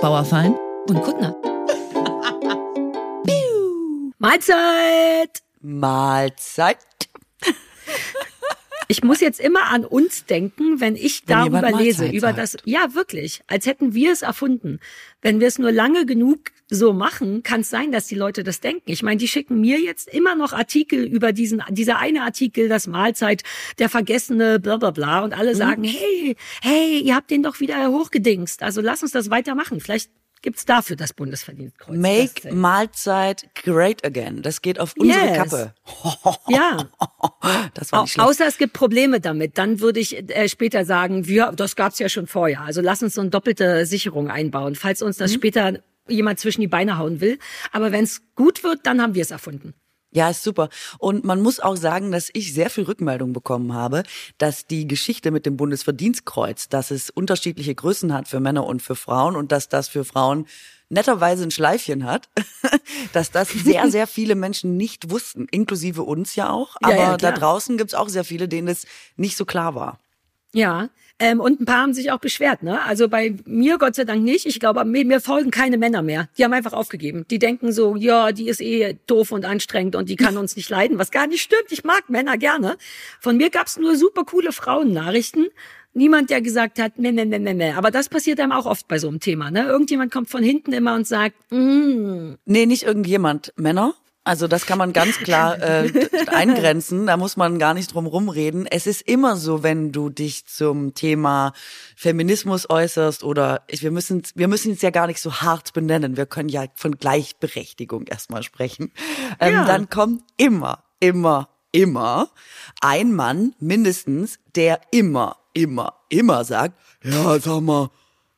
Bauerfein und Kuttner. Mahlzeit! Mahlzeit. Ich muss jetzt immer an uns denken, wenn ich Wenn darüber lese, über sagt. das, ja wirklich, als hätten wir es erfunden. Wenn wir es nur lange genug so machen, kann es sein, dass die Leute das denken. Ich meine, die schicken mir jetzt immer noch Artikel über diesen, dieser eine Artikel, das Mahlzeit, der vergessene, bla bla bla, und Mhm. alle sagen, hey, hey, ihr habt den doch wieder hochgedingst. Also lass uns das weitermachen. Vielleicht gibt's dafür das Bundesverdienstkreuz. Make Mahlzeit great again. Das geht auf unsere Yes. Kappe. ja. Das war nicht schlecht. Außer es gibt Probleme damit, dann würde ich äh, später sagen, wir, das gab's ja schon vorher. Also lass uns so eine doppelte Sicherung einbauen, falls uns Mhm. das später jemand zwischen die Beine hauen will. Aber wenn es gut wird, dann haben wir es erfunden. Ja, ist super. Und man muss auch sagen, dass ich sehr viel Rückmeldung bekommen habe, dass die Geschichte mit dem Bundesverdienstkreuz, dass es unterschiedliche Größen hat für Männer und für Frauen und dass das für Frauen netterweise ein Schleifchen hat, dass das sehr, sehr viele Menschen nicht wussten, inklusive uns ja auch. Ja, Aber ja, da klar. draußen gibt's auch sehr viele, denen es nicht so klar war. Ja. Ähm, und ein paar haben sich auch beschwert, ne? Also bei mir Gott sei Dank nicht. Ich glaube, mir, mir folgen keine Männer mehr. Die haben einfach aufgegeben. Die denken so, ja, die ist eh doof und anstrengend und die kann uns nicht leiden, was gar nicht stimmt. Ich mag Männer gerne. Von mir gab's nur super coole Frauennachrichten. Niemand, der gesagt hat, meh, meh, meh, meh, meh. Aber das passiert einem auch oft bei so einem Thema, ne? Irgendjemand kommt von hinten immer und sagt, mm, Nee, nicht irgendjemand. Männer? Also das kann man ganz klar äh, eingrenzen. Da muss man gar nicht drum rumreden. Es ist immer so, wenn du dich zum Thema Feminismus äußerst oder ich, wir müssen wir müssen es ja gar nicht so hart benennen. Wir können ja von Gleichberechtigung erstmal sprechen. Ähm, Ja. Dann kommt immer, immer, immer ein Mann mindestens, der immer, immer, immer sagt, ja, sag mal,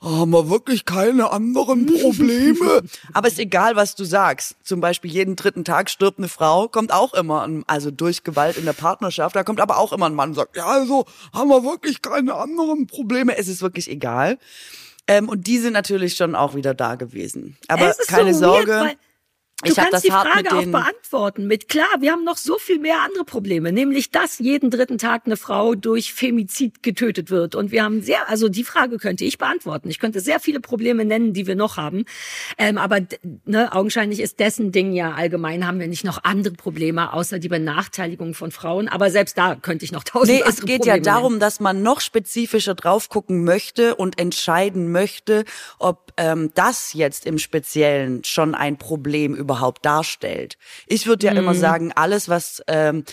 haben wir wirklich keine anderen Probleme? Aber ist egal, was du sagst. Zum Beispiel jeden dritten Tag stirbt eine Frau, kommt auch immer, ein, also durch Gewalt in der Partnerschaft, da kommt aber auch immer ein Mann und sagt, ja, also haben wir wirklich keine anderen Probleme. Es ist wirklich egal. Ähm, und die sind natürlich schon auch wieder da gewesen. Aber es ist keine so Sorge. Weird, weil Du kannst das die Frage auch beantworten mit klar, wir haben noch so viel mehr andere Probleme, nämlich dass jeden dritten Tag eine Frau durch Femizid getötet wird und wir haben sehr, also die Frage könnte ich beantworten. Ich könnte sehr viele Probleme nennen, die wir noch haben, ähm, aber ne, augenscheinlich ist dessen Ding ja allgemein haben wir nicht noch andere Probleme außer die Benachteiligung von Frauen. Aber selbst da könnte ich noch tausend Nee, andere es geht Probleme ja darum, dass man noch spezifischer drauf gucken möchte und entscheiden möchte, ob ähm, das jetzt im Speziellen schon ein Problem überhaupt darstellt. Ich würde ja immer sagen, alles, was ähm,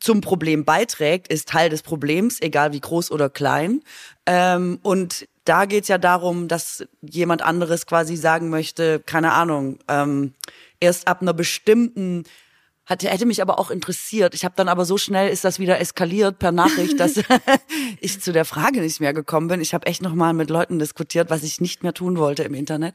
zum Problem beiträgt, ist Teil des Problems, egal wie groß oder klein. Ähm, und da geht's ja darum, dass jemand anderes quasi sagen möchte, keine Ahnung, ähm, erst ab einer bestimmten hatte, hätte mich aber auch interessiert. Ich habe dann aber so schnell ist das wieder eskaliert per Nachricht, dass ich zu der Frage nicht mehr gekommen bin. Ich habe echt noch mal mit Leuten diskutiert, was ich nicht mehr tun wollte im Internet.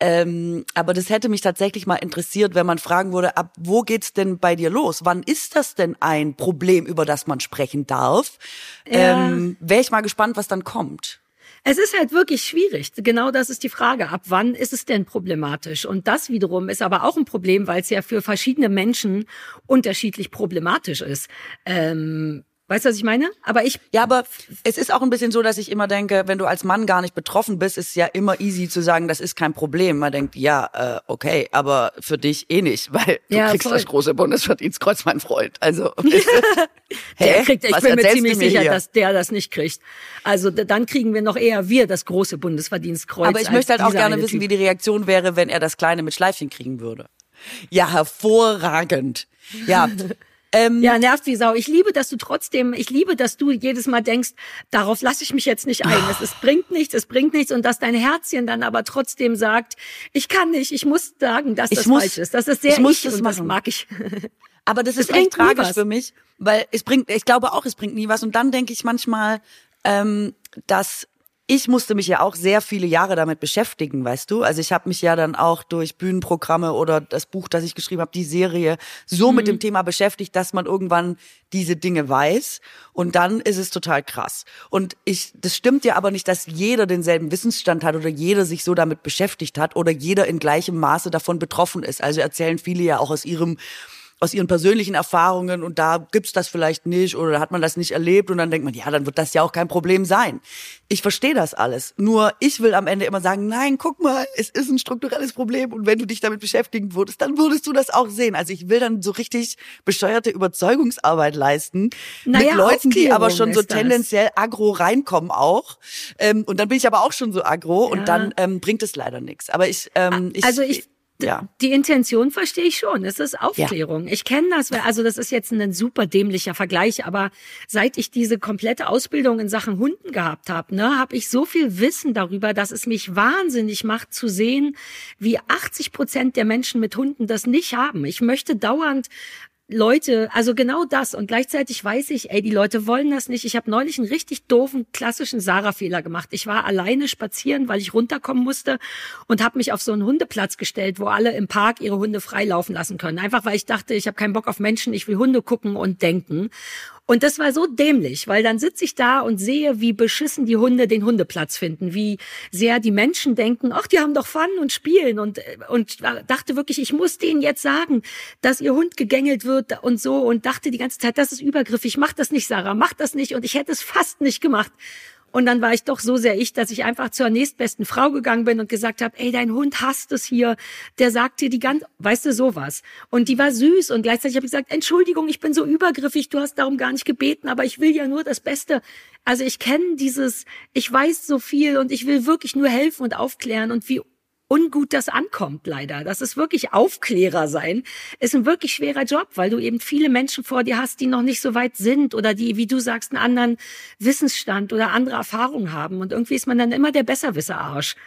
Ähm, aber das hätte mich tatsächlich mal interessiert, wenn man fragen würde, ab wo geht's denn bei dir los? Wann ist das denn ein Problem, über das man sprechen darf? Ja. Ähm, Wäre ich mal gespannt, was dann kommt. Es ist halt wirklich schwierig. Genau das ist die Frage. Ab wann ist es denn problematisch? Und das wiederum ist aber auch ein Problem, weil es ja für verschiedene Menschen unterschiedlich problematisch ist. Ähm, weißt du, was ich meine? Aber ich Ja, aber es ist auch ein bisschen so, dass ich immer denke, wenn du als Mann gar nicht betroffen bist, ist ja immer easy zu sagen, das ist kein Problem. Man denkt, ja, äh, okay, aber für dich eh nicht, weil du Ja, kriegst voll. das große Bundesverdienstkreuz, mein Freund. Also, Der kriegt, ich Was bin mir ziemlich mir sicher, hier? dass der das nicht kriegt. Also dann kriegen wir noch eher wir das große Bundesverdienstkreuz. aber ich möchte halt auch gerne wissen, Typ. wie die Reaktion wäre, wenn er das Kleine mit Schleifchen kriegen würde. Ja, hervorragend. Ja. Ähm, Ja, nervt wie Sau. Ich liebe, dass du trotzdem, ich liebe, dass du jedes Mal denkst, darauf lasse ich mich jetzt nicht ein. Es, es bringt nichts, es bringt nichts. Und dass dein Herzchen dann aber trotzdem sagt, ich kann nicht, ich muss sagen, dass Ich das muss- falsch ist. Das ist sehr ich muss ich das und das machen. mag ich. Aber das Es ist echt tragisch was. für mich, weil es bringt, ich glaube auch, es bringt nie was. Und dann denke ich manchmal, ähm, dass ich musste mich ja auch sehr viele Jahre damit beschäftigen, weißt du? Also ich habe mich ja dann auch durch Bühnenprogramme oder das Buch, das ich geschrieben habe, die Serie, so mit dem Thema beschäftigt, dass man irgendwann diese Dinge weiß. Und dann ist es total krass. Und ich, das stimmt ja aber nicht, dass jeder denselben Wissensstand hat oder jeder sich so damit beschäftigt hat oder jeder in gleichem Maße davon betroffen ist. Also erzählen viele ja auch aus ihrem aus ihren persönlichen Erfahrungen und da gibt's das vielleicht nicht oder hat man das nicht erlebt und dann denkt man, ja, dann wird das ja auch kein Problem sein. Ich verstehe das alles. Nur ich will am Ende immer sagen, nein, guck mal, es ist ein strukturelles Problem und wenn du dich damit beschäftigen würdest, dann würdest du das auch sehen. Also ich will dann so richtig bescheuerte Überzeugungsarbeit leisten naja, mit Leuten, die aber schon so tendenziell aggro reinkommen auch. Ähm, und dann bin ich aber auch schon so aggro ja. und dann ähm, bringt es leider nichts. Aber ich, ähm, ich also ich ja. Die Intention verstehe ich schon. Es ist Aufklärung. Ja. Ich kenne das. Also das ist jetzt ein super dämlicher Vergleich, aber seit ich diese komplette Ausbildung in Sachen Hunden gehabt habe, ne, habe ich so viel Wissen darüber, dass es mich wahnsinnig macht zu sehen, wie 80 Prozent der Menschen mit Hunden das nicht haben. Ich möchte dauernd Leute, also genau das. Und gleichzeitig weiß ich, ey, die Leute wollen das nicht. Ich habe neulich einen richtig doofen, klassischen Sarah-Fehler gemacht. Ich war alleine spazieren, weil ich runterkommen musste und habe mich auf so einen Hundeplatz gestellt, wo alle im Park ihre Hunde frei laufen lassen können. Einfach weil ich dachte, ich habe keinen Bock auf Menschen, ich will Hunde gucken und denken. Und das war so dämlich, weil dann sitze ich da und sehe, wie beschissen die Hunde den Hundeplatz finden, wie sehr die Menschen denken, ach, die haben doch Fun und spielen. Und, und dachte wirklich, ich muss denen jetzt sagen, dass ihr Hund gegängelt wird und so. Und dachte die ganze Zeit, das ist übergriffig, mach das nicht, Sarah, mach das nicht. Und ich hätte es fast nicht gemacht. Und dann war ich doch so sehr ich, dass ich einfach zur nächstbesten Frau gegangen bin und gesagt habe, ey, dein Hund hasst es hier. Der sagt dir die ganze, weißt du, sowas. Und die war süß und gleichzeitig habe ich gesagt, Entschuldigung, ich bin so übergriffig, du hast darum gar nicht gebeten, aber ich will ja nur das Beste. Also ich kenne dieses, ich weiß so viel und ich will wirklich nur helfen und aufklären und wie ungut das ankommt, leider. Das ist wirklich Aufklärer sein, ist ein wirklich schwerer Job, weil du eben viele Menschen vor dir hast, die noch nicht so weit sind oder die, wie du sagst, einen anderen Wissensstand oder andere Erfahrungen haben. Und irgendwie ist man dann immer der Besserwisser-Arsch.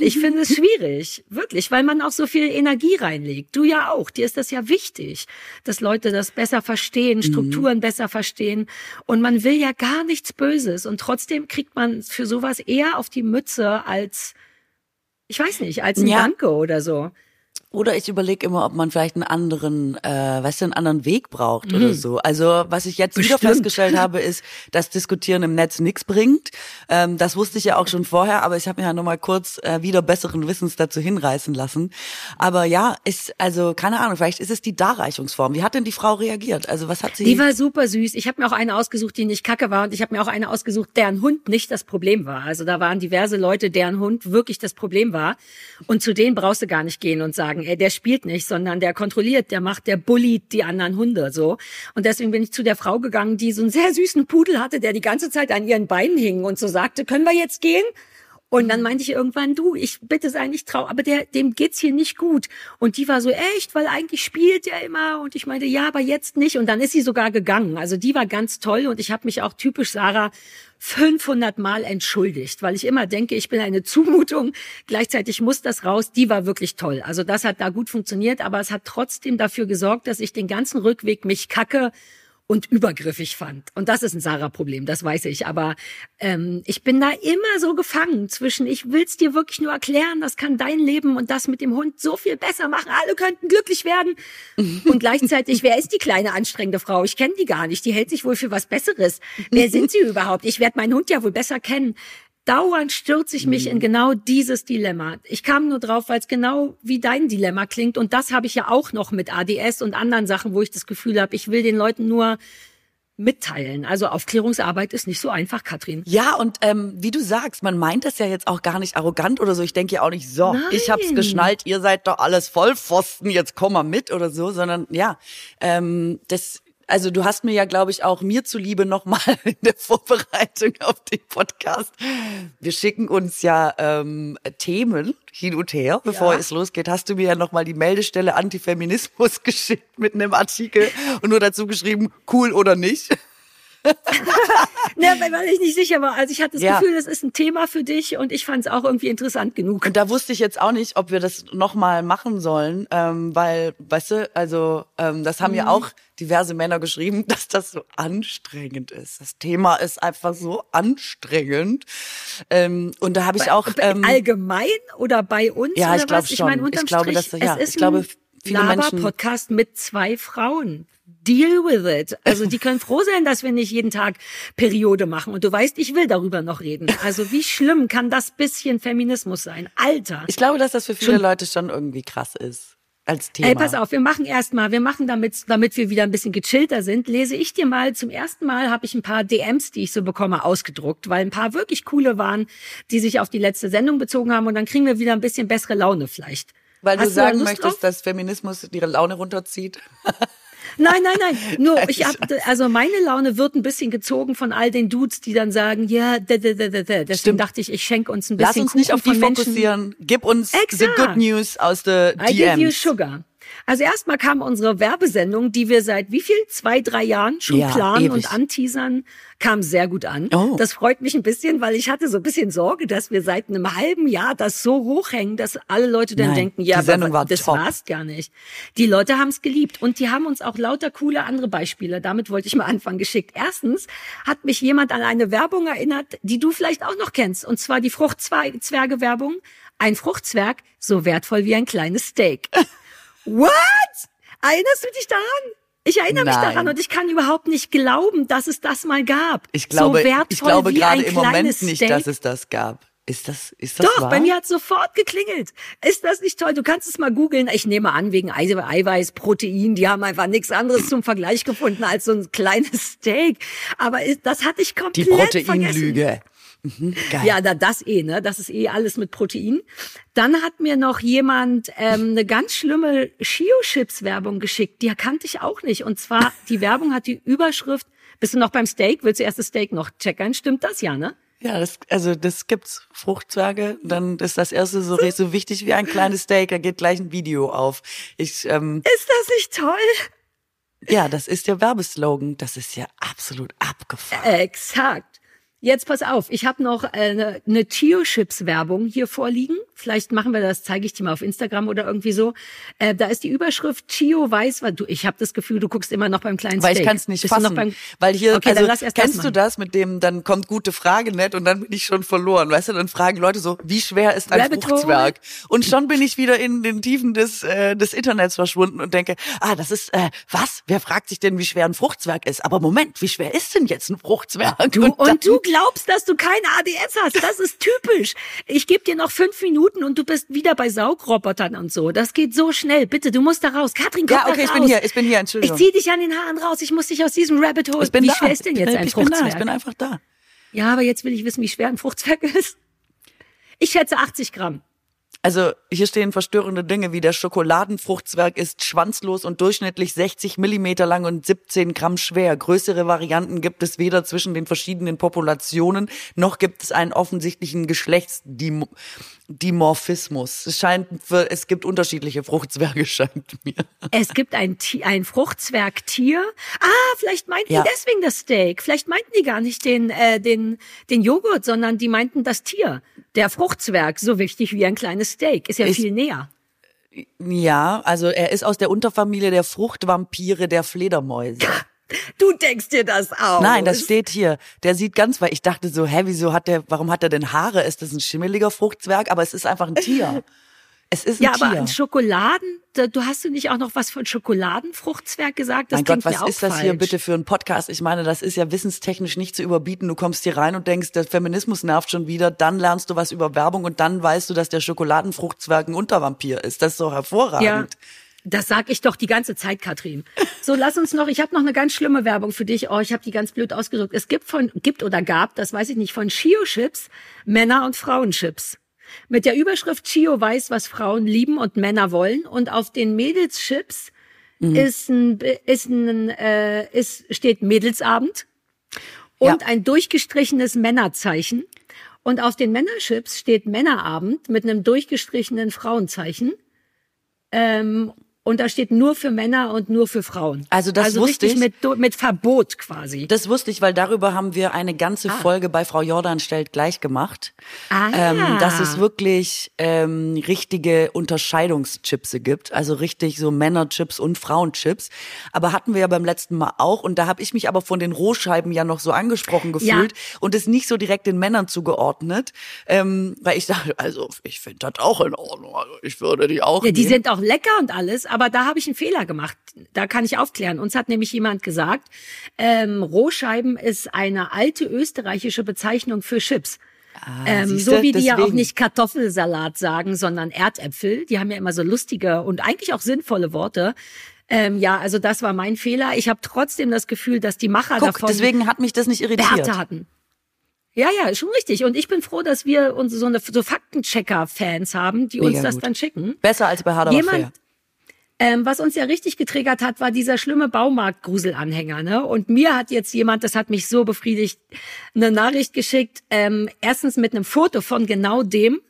Ich finde es schwierig, wirklich, weil man auch so viel Energie reinlegt. Du ja auch. Dir ist das ja wichtig, dass Leute das besser verstehen, Strukturen mhm. besser verstehen. Und man will ja gar nichts Böses. Und trotzdem kriegt man für sowas eher auf die Mütze als ich weiß nicht, als ein ja. Danke oder so. Oder ich überlege immer, ob man vielleicht einen anderen, äh, weißt du, einen anderen Weg braucht mhm. oder so. Also was ich jetzt Bestimmt. wieder festgestellt habe, ist, dass Diskutieren im Netz nichts bringt. Ähm, das wusste ich ja auch schon vorher, aber ich habe mich ja nochmal kurz äh, wieder besseren Wissens dazu hinreißen lassen. Aber ja, ist, also keine Ahnung, vielleicht ist es die Darreichungsform. Wie hat denn die Frau reagiert? Also was hat sie? Die war super süß. Ich habe mir auch eine ausgesucht, die nicht kacke war und ich habe mir auch eine ausgesucht, deren Hund nicht das Problem war. Also da waren diverse Leute, deren Hund wirklich das Problem war. Und zu denen brauchst du gar nicht gehen und sagen, sagen, ey, der spielt nicht, sondern der kontrolliert, der macht, der bullied die anderen Hunde so. Und deswegen bin ich zu der Frau gegangen, die so einen sehr süßen Pudel hatte, der die ganze Zeit an ihren Beinen hing und so sagte, können wir jetzt gehen? Und dann meinte ich irgendwann, du, ich bitte sei nicht traurig, aber der, dem geht's hier nicht gut. Und die war so, echt, weil eigentlich spielt er immer. Und ich meinte, ja, aber jetzt nicht. Und dann ist sie sogar gegangen. Also die war ganz toll. Und ich habe mich auch typisch Sarah 500 Mal entschuldigt, weil ich immer denke, ich bin eine Zumutung. Gleichzeitig muss das raus. Die war wirklich toll. Also das hat da gut funktioniert. Aber es hat trotzdem dafür gesorgt, dass ich den ganzen Rückweg mich kacke und übergriffig fand. Und das ist ein Sarah-Problem, das weiß ich. Aber ähm, ich bin da immer so gefangen zwischen, ich will's dir wirklich nur erklären, das kann dein Leben und das mit dem Hund so viel besser machen. Alle könnten glücklich werden. Und gleichzeitig, wer ist die kleine anstrengende Frau? Ich kenne die gar nicht. Die hält sich wohl für was Besseres. Wer sind sie überhaupt? Ich werde meinen Hund ja wohl besser kennen dauernd stürze ich mich in mhm. genau dieses Dilemma. Ich kam nur drauf, weil es genau wie dein Dilemma klingt. Und das habe ich ja auch noch mit ADS und anderen Sachen, wo ich das Gefühl habe, ich will den Leuten nur mitteilen. Also Aufklärungsarbeit ist nicht so einfach, Katrin. Ja, und ähm, wie du sagst, man meint das ja jetzt auch gar nicht arrogant oder so. Ich denke ja auch nicht, so, Nein. ich hab's geschnallt, ihr seid doch alles Vollpfosten, jetzt komm mal mit oder so, sondern ja, ähm, das also du hast mir ja, glaube ich, auch mir zuliebe nochmal in der Vorbereitung auf den Podcast. Wir schicken uns ja ähm, Themen hin und her, bevor ja. es losgeht. Hast du mir ja nochmal die Meldestelle Antifeminismus geschickt mit einem Artikel und nur dazu geschrieben, cool oder nicht. ne, weil ich nicht sicher war. Also ich hatte das ja. Gefühl, das ist ein Thema für dich und ich fand es auch irgendwie interessant genug. Und da wusste ich jetzt auch nicht, ob wir das nochmal machen sollen, ähm, weil, weißt du, also ähm, das haben mhm. ja auch diverse Männer geschrieben, dass das so anstrengend ist. Das Thema ist einfach so anstrengend. Ähm, und da habe ich auch ähm, allgemein oder bei uns ja, ich glaube schon. Ich, mein, ich glaube, dass ja, ich glaube, viele Menschen Podcast mit zwei Frauen deal with it. Also die können froh sein, dass wir nicht jeden Tag Periode machen. Und du weißt, ich will darüber noch reden. Also wie schlimm kann das bisschen Feminismus sein? Alter. Ich glaube, dass das für viele schon Leute schon irgendwie krass ist. als Thema. Ey, pass auf, wir machen erstmal, wir machen damit, damit wir wieder ein bisschen gechillter sind, lese ich dir mal, zum ersten Mal habe ich ein paar DMs, die ich so bekomme, ausgedruckt, weil ein paar wirklich coole waren, die sich auf die letzte Sendung bezogen haben und dann kriegen wir wieder ein bisschen bessere Laune vielleicht. Weil Hast du sagen Lust möchtest, drauf? dass Feminismus ihre Laune runterzieht. Nein, nein, nein. Nur ich hab, also meine Laune wird ein bisschen gezogen von all den Dudes, die dann sagen, ja, da, da, da, da, da. Deswegen Stimmt. dachte ich, ich schenke uns ein Lass bisschen uns nicht Kuchen auf die fokussieren. Gib uns the Exakt. good news aus the I give you DMs. sugar. Also erstmal kam unsere Werbesendung, die wir seit wie viel? Zwei, drei Jahren schon Ja, planen ewig. und anteasern, kam sehr gut an. Oh. Das freut mich ein bisschen, weil ich hatte so ein bisschen Sorge, dass wir seit einem halben Jahr das so hochhängen, dass alle Leute dann Nein, denken, ja, die Sendung aber war das top. war's gar nicht. Die Leute haben es geliebt und die haben uns auch lauter coole andere Beispiele. Damit wollte ich mal anfangen geschickt. Erstens hat mich jemand an eine Werbung erinnert, die du vielleicht auch noch kennst, und zwar die Fruchtzwerge-Werbung. Ein Fruchtzwerg so wertvoll wie ein kleines Steak. What? Erinnerst du dich daran? Ich erinnere mich Nein. daran und ich kann überhaupt nicht glauben, dass es das mal gab. Ich glaube, so wertvoll ich glaube wie gerade ein im Moment nicht, Steak. dass es das gab. Ist das, ist das Doch, wahr? bei mir hat sofort geklingelt. Ist das nicht toll? Du kannst es mal googeln. Ich nehme an, wegen Eiweiß, Protein, die haben einfach nichts anderes zum Vergleich gefunden als so ein kleines Steak. Aber das hatte ich Die komplett vergessen. Mhm. Ja, da, das eh, ne? Das ist eh alles mit Protein. Dann hat mir noch jemand ähm, eine ganz schlimme Shio-Chips-Werbung geschickt. Die kannte ich auch nicht. Und zwar, die Werbung hat die Überschrift, bist du noch beim Steak? Willst du erst das Steak noch checkern? Stimmt das ja, ne? Ja, das, also das gibt's. Fruchtzwerge, dann ist das erste so, so wichtig wie ein kleines Steak, da geht gleich ein Video auf. Ich, ähm, Ist das nicht toll? ja, das ist der Werbeslogan. Das ist ja absolut abgefahren. Exakt. Jetzt pass auf, ich habe noch eine, eine Chio-Chips-Werbung hier vorliegen. Vielleicht machen wir das, zeige ich dir mal auf Instagram oder irgendwie so. Äh, da ist die Überschrift Chio weiß, was du. Ich habe das Gefühl, du guckst immer noch beim kleinen Weil Steak. ich kann es nicht Bist fassen. Beim, weil hier, okay, also, dann lass erst das kennst du das mit dem, dann kommt gute Frage nicht und dann bin ich schon verloren. Weißt du, dann fragen Leute so, wie schwer ist ein Rabbit. Fruchtzwerg? Und schon bin ich wieder in den Tiefen des, äh, des Internets verschwunden und denke, ah, das ist, äh, was? Wer fragt sich denn, wie schwer ein Fruchtzwerg ist? Aber Moment, wie schwer ist denn jetzt ein Fruchtzwerg? Du, dann- und du glaubst, dass du keine ADS hast. Das ist typisch. Ich gebe dir noch fünf Minuten und du bist wieder bei Saugrobotern und so. Das geht so schnell. Bitte, du musst da raus. Katrin, komm Ja, okay, ich raus. bin hier, ich bin hier, Ich Entschuldigung. zieh dich an den Haaren raus. Ich muss dich aus diesem Rabbit Hole. Ich bin Wie da. schwer ist denn ich jetzt bin, ein ich bin da, Fruchtzwerg? ich bin einfach da. Ja, aber jetzt will ich wissen, wie schwer ein Fruchtzwerg ist. Ich schätze 80 Gramm. Also hier stehen verstörende Dinge wie der Schokoladenfruchtzwerg ist schwanzlos und durchschnittlich 60 Millimeter lang und 17 Gramm schwer. Größere Varianten gibt es weder zwischen den verschiedenen Populationen, noch gibt es einen offensichtlichen Geschlechtsdimorphismus. Es scheint, für, es gibt unterschiedliche Fruchtzwerge, scheint mir. Es gibt ein, ein Fruchtzwergtier. Ah, vielleicht meinten Ja. die deswegen das Steak. Vielleicht meinten die gar nicht den, äh, den, den Joghurt, sondern die meinten das Tier. Der Fruchtzwerg, so wichtig wie ein kleines Steak, ist ja Ich- viel näher. Ja, also er ist aus der Unterfamilie der Fruchtvampire der Fledermäuse. Du denkst dir das aus. Nein, das steht hier. Der sieht ganz, weil ich dachte so, hä, wieso hat der, warum hat er denn Haare? Ist das ein schimmeliger Fruchtzwerg? Aber es ist einfach ein Tier. Es ist ein Ja, Tier. aber ein Schokoladen, du hast du nicht auch noch was von Schokoladenfruchtzwerg gesagt? Das mein Gott, was ist das falsch. hier bitte für ein Podcast? Ich meine, das ist ja wissenstechnisch nicht zu überbieten. Du kommst hier rein und denkst, der Feminismus nervt schon wieder. Dann lernst du was über Werbung und dann weißt du, dass der Schokoladenfruchtzwerg ein Untervampir ist. Das ist doch hervorragend. Ja, das sag ich doch die ganze Zeit, Katrin. So, lass uns noch, ich habe noch eine ganz schlimme Werbung für dich. Oh, ich habe die ganz blöd ausgedrückt. Es gibt von, gibt oder gab, das weiß ich nicht, von Chio-Chips Männer- und Frauenchips. Mit der Überschrift Chio weiß, was Frauen lieben und Männer wollen. Und auf den Mädelschips Mhm. ist ein, ist ein, äh, ist, steht Mädelsabend und Ja. ein durchgestrichenes Männerzeichen. Und auf den Männerchips steht Männerabend mit einem durchgestrichenen Frauenzeichen. Ähm, und da steht nur für Männer und nur für Frauen. Also das also wusste ich. mit, Du- mit Verbot quasi. Das wusste ich, weil darüber haben wir eine ganze Folge bei Frau Jordan stellt gleich gemacht. Ah. Ähm, dass es wirklich ähm, richtige Unterscheidungschipse gibt, also richtig so Männerchips und Frauenchips. Aber hatten wir ja beim letzten Mal auch und da habe ich mich aber von den Rohscheiben ja noch so angesprochen gefühlt und es nicht so direkt den Männern zugeordnet, ähm, weil ich dachte, also ich finde das auch in Ordnung, also ich würde die auch Ja, die nehmen. sind auch lecker und alles, aber da habe ich einen Fehler gemacht. Da kann ich aufklären. Uns hat nämlich jemand gesagt, ähm, Rohscheiben ist eine alte österreichische Bezeichnung für Chips. Ah, ähm, so wie die deswegen. ja auch nicht Kartoffelsalat sagen, sondern Erdäpfel. Die haben ja immer so lustige und eigentlich auch sinnvolle Worte. Ähm, ja, also das war mein Fehler. Ich habe trotzdem das Gefühl, dass die Macher Guck, davon deswegen hat mich das nicht irritiert. Werte hatten. Ja, ja, schon richtig. Und ich bin froh, dass wir uns so eine so Faktenchecker-Fans haben, die Mega uns das gut. dann schicken. Besser als bei Harder Jemand, ähm, was uns ja richtig getriggert hat, war dieser schlimme Baumarkt-Gruselanhänger. Ne? Und mir hat jetzt jemand, das hat mich so befriedigt, eine Nachricht geschickt. Ähm, erstens mit einem Foto von genau dem.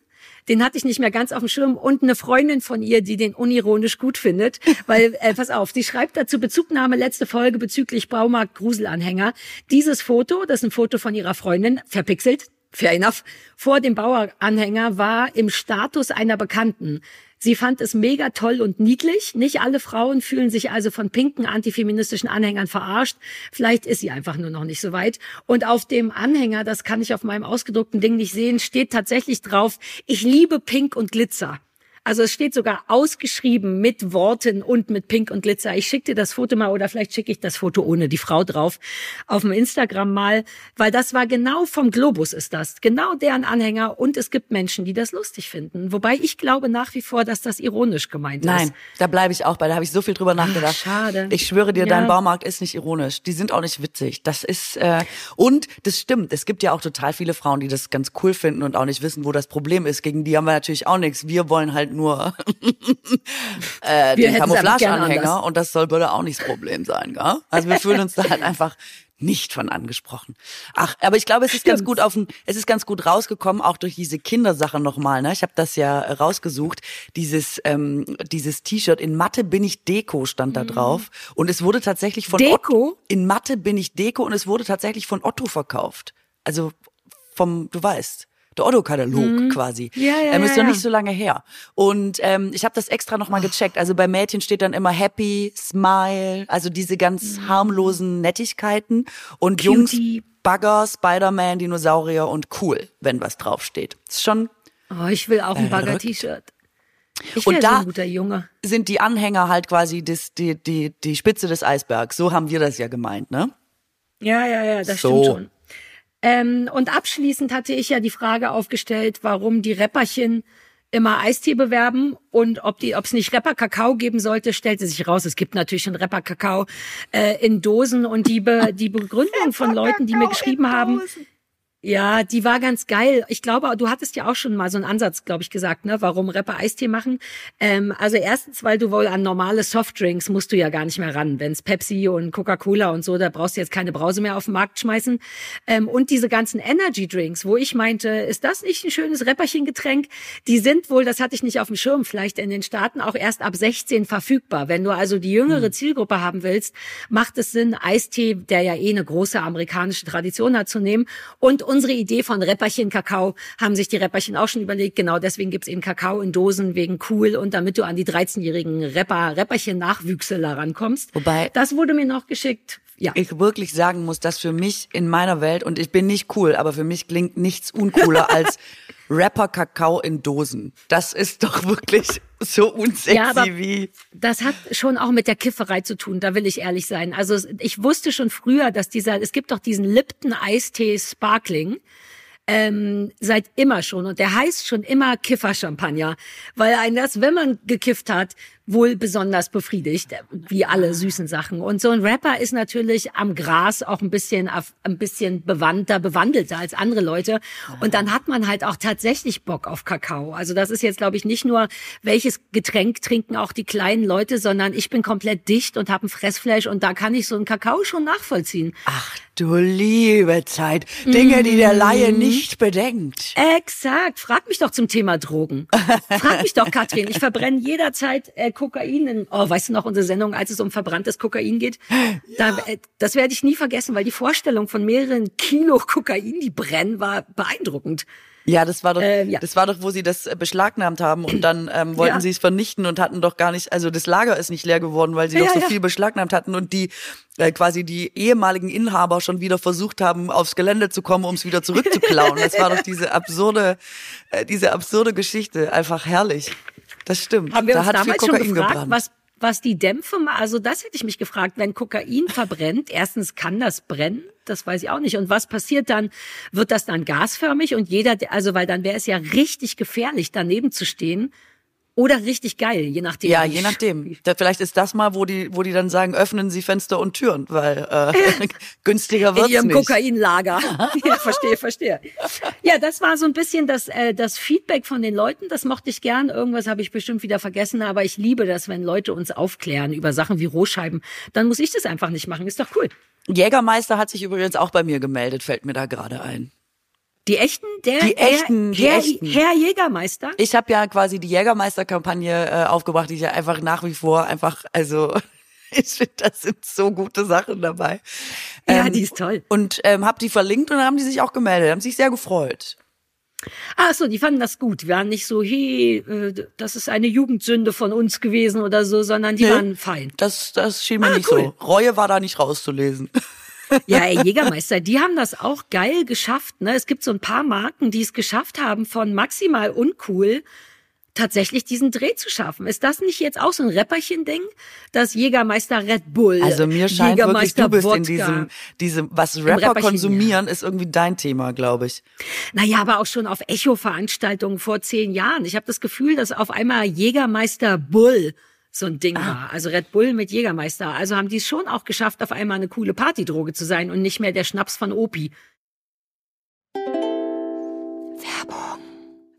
Den hatte ich nicht mehr ganz auf dem Schirm und eine Freundin von ihr, die den unironisch gut findet, weil äh, pass auf, die schreibt dazu Bezugnahme letzte Folge bezüglich Baumarkt Gruselanhänger. Dieses Foto, das ist ein Foto von ihrer Freundin, verpixelt, fair enough, vor dem Bauanhänger war im Status einer Bekannten. Sie fand es mega toll und niedlich. Nicht alle Frauen fühlen sich also von pinken antifeministischen Anhängern verarscht. Vielleicht ist sie einfach nur noch nicht so weit. Und auf dem Anhänger, das kann ich auf meinem ausgedruckten Ding nicht sehen, steht tatsächlich drauf, ich liebe Pink und Glitzer. Also es steht sogar ausgeschrieben mit Worten und mit Pink und Glitzer. Ich schicke dir das Foto mal oder vielleicht schicke ich das Foto ohne die Frau drauf auf dem Instagram mal, weil das war genau vom Globus ist das, genau deren Anhänger und es gibt Menschen, die das lustig finden. Wobei ich glaube nach wie vor, dass das ironisch gemeint ist. Nein, da bleibe ich auch bei. Da habe ich so viel drüber nachgedacht. Ach, schade. Ich schwöre dir, ja. dein Baumarkt ist nicht ironisch. Die sind auch nicht witzig. Das ist äh, und das stimmt. Es gibt ja auch total viele Frauen, die das ganz cool finden und auch nicht wissen, wo das Problem ist. Gegen die haben wir natürlich auch nichts. Wir wollen halt nur äh, den Camouflage-Anhänger und das soll bitte auch nicht das Problem sein, gell? Also wir fühlen uns da halt einfach nicht von angesprochen. Ach, aber ich glaube, es ist ganz gut auf ein, es ist ganz gut rausgekommen, auch durch diese Kindersache nochmal. Ne? Ich habe das ja rausgesucht. Dieses ähm, dieses T-Shirt in Mathe bin ich Deko stand da mhm. drauf und es wurde tatsächlich von Deko Otto, in Mathe bin ich Deko und es wurde tatsächlich von Otto verkauft. Also vom, du weißt der Otto-Katalog mhm. quasi. Ja, ja, ähm, ist ja, noch nicht so lange her. Und ähm, ich habe das extra nochmal gecheckt. Also bei Mädchen steht dann immer Happy, Smile, also diese ganz mhm. harmlosen Nettigkeiten. Und Cutie. Jungs, Bagger, Spider-Man, Dinosaurier und cool, wenn was draufsteht. Ist schon. Oh, ich will auch ein Bagger-T-Shirt. Ich und da sind die Anhänger halt quasi das, die, die, die Spitze des Eisbergs. So haben wir das ja gemeint, ne? Ja, ja, ja, das so. stimmt schon. Ähm, und abschließend hatte ich ja die Frage aufgestellt, warum die Rapperchen immer Eistee bewerben und ob die, ob es nicht Rapper Kakao geben sollte, stellte sich raus. Es gibt natürlich schon Rapper Kakao äh, in Dosen und die Be die Begründung von Leuten, die mir geschrieben haben, ja, die war ganz geil. Ich glaube, du hattest ja auch schon mal so einen Ansatz, glaube ich, gesagt, ne, warum Rapper Eistee machen. Ähm, also erstens, weil du wohl an normale Softdrinks musst du ja gar nicht mehr ran. Wenn's Pepsi und Coca-Cola und so, da brauchst du jetzt keine Brause mehr auf den Markt schmeißen. Ähm, und diese ganzen Energy Drinks, wo ich meinte, ist das nicht ein schönes Rapperchen-Getränk? Die sind wohl, das hatte ich nicht auf dem Schirm, vielleicht in den Staaten auch erst ab 16 verfügbar. Wenn du also die jüngere hm. Zielgruppe haben willst, macht es Sinn, Eistee, der ja eh eine große amerikanische Tradition hat, zu nehmen und unsere Idee von Räpperchen Kakao haben sich die Räpperchen auch schon überlegt. Genau deswegen gibt's eben Kakao in Dosen wegen cool und damit du an die 13-jährigen Rapper, Räpperchen-Nachwüchseler rankommst. Wobei. Das wurde mir noch geschickt. Ja. Ich wirklich sagen muss, dass für mich in meiner Welt, und ich bin nicht cool, aber für mich klingt nichts uncooler als Rapper Kakao in Dosen. Das ist doch wirklich so unsexy ja, aber wie. Das hat schon auch mit der Kifferei zu tun, da will ich ehrlich sein. Also ich wusste schon früher, dass dieser, es gibt doch diesen Lipton Eistee Sparkling. Ähm, seit immer schon und der heißt schon immer Kiffer-Champagner, weil ein das, wenn man gekifft hat, wohl besonders befriedigt, wie alle süßen Sachen. Und so ein Rapper ist natürlich am Gras auch ein bisschen, ein bisschen bewandter, bewandelter als andere Leute. Und dann hat man halt auch tatsächlich Bock auf Kakao. Also das ist jetzt, glaube ich, nicht nur, welches Getränk trinken auch die kleinen Leute, sondern ich bin komplett dicht und habe ein Fressfleisch und da kann ich so einen Kakao schon nachvollziehen. Ach du liebe Zeit. Dinge, die der Laie mhm. nicht bedenkt. Exakt. Frag mich doch zum Thema Drogen. Frag mich doch, Katrin. Ich verbrenne jederzeit äh, Kokain. In, oh, weißt du noch, unsere Sendung, als es um verbranntes Kokain geht? Ja. Da, äh, das werde ich nie vergessen, weil die Vorstellung von mehreren Kilo Kokain, die brennen, war beeindruckend. Ja, das war doch, äh, ja. das war doch, wo sie das äh, beschlagnahmt haben und dann ähm, wollten ja. sie es vernichten und hatten doch gar nicht, also das Lager ist nicht leer geworden, weil sie ja, doch so viel beschlagnahmt hatten und die äh, quasi die ehemaligen Inhaber schon wieder versucht haben, aufs Gelände zu kommen, um es wieder zurückzuklauen. Das war doch diese absurde, äh, diese absurde Geschichte, einfach herrlich. Das stimmt. Haben wir da uns damals schon gefragt, gebrannt. was was die Dämpfe, also das hätte ich mich gefragt, wenn Kokain verbrennt, erstens kann das brennen, das weiß ich auch nicht. Und was passiert dann? Wird das dann gasförmig und jeder, also weil dann wäre es ja richtig gefährlich, daneben zu stehen oder richtig geil, je nachdem. Ja, je nachdem. Da, vielleicht ist das mal, wo die, wo die dann sagen, öffnen Sie Fenster und Türen, weil äh, günstiger wird's In ihrem nicht. Kokainlager. ja, verstehe, verstehe. Ja, das war so ein bisschen das, äh, das Feedback von den Leuten. Das mochte ich gern. Irgendwas habe ich bestimmt wieder vergessen, aber ich liebe das, wenn Leute uns aufklären über Sachen wie Rohscheiben. Dann muss ich das einfach nicht machen. Ist doch cool. Jägermeister hat sich übrigens auch bei mir gemeldet, fällt mir da gerade ein. Die echten, der Die echten, Herr, die Herr, echten. Herr Jägermeister. Ich habe ja quasi die Jägermeister-Kampagne äh, aufgebracht, die ich ja einfach nach wie vor einfach, also ich finde, das sind so gute Sachen dabei. Ja, die ist toll. Und ähm, habe die verlinkt und dann haben die sich auch gemeldet, haben sich sehr gefreut. Ach so, die fanden das gut. Wir waren nicht so, hey, äh, das ist eine Jugendsünde von uns gewesen oder so, sondern die Nee. waren fein. Das, das schien mir Ah, nicht cool. so. Reue war da nicht rauszulesen. Ja, ey, Jägermeister, die haben das auch geil geschafft. Ne? Es gibt so ein paar Marken, die es geschafft haben, von maximal uncool tatsächlich diesen Dreh zu schaffen. Ist das nicht jetzt auch so ein Rapperchen-Ding? Das Jägermeister Red Bull. Also mir scheint wirklich, du bist Wodka. in diesem, diesem, was Rapper konsumieren, ist irgendwie dein Thema, glaube ich. Naja, aber auch schon auf Echo-Veranstaltungen vor zehn Jahren. Ich habe das Gefühl, dass auf einmal Jägermeister Bull so ein Ding war. Also Red Bull mit Jägermeister. Also haben die es schon auch geschafft, auf einmal eine coole Partydroge zu sein und nicht mehr der Schnaps von Opi.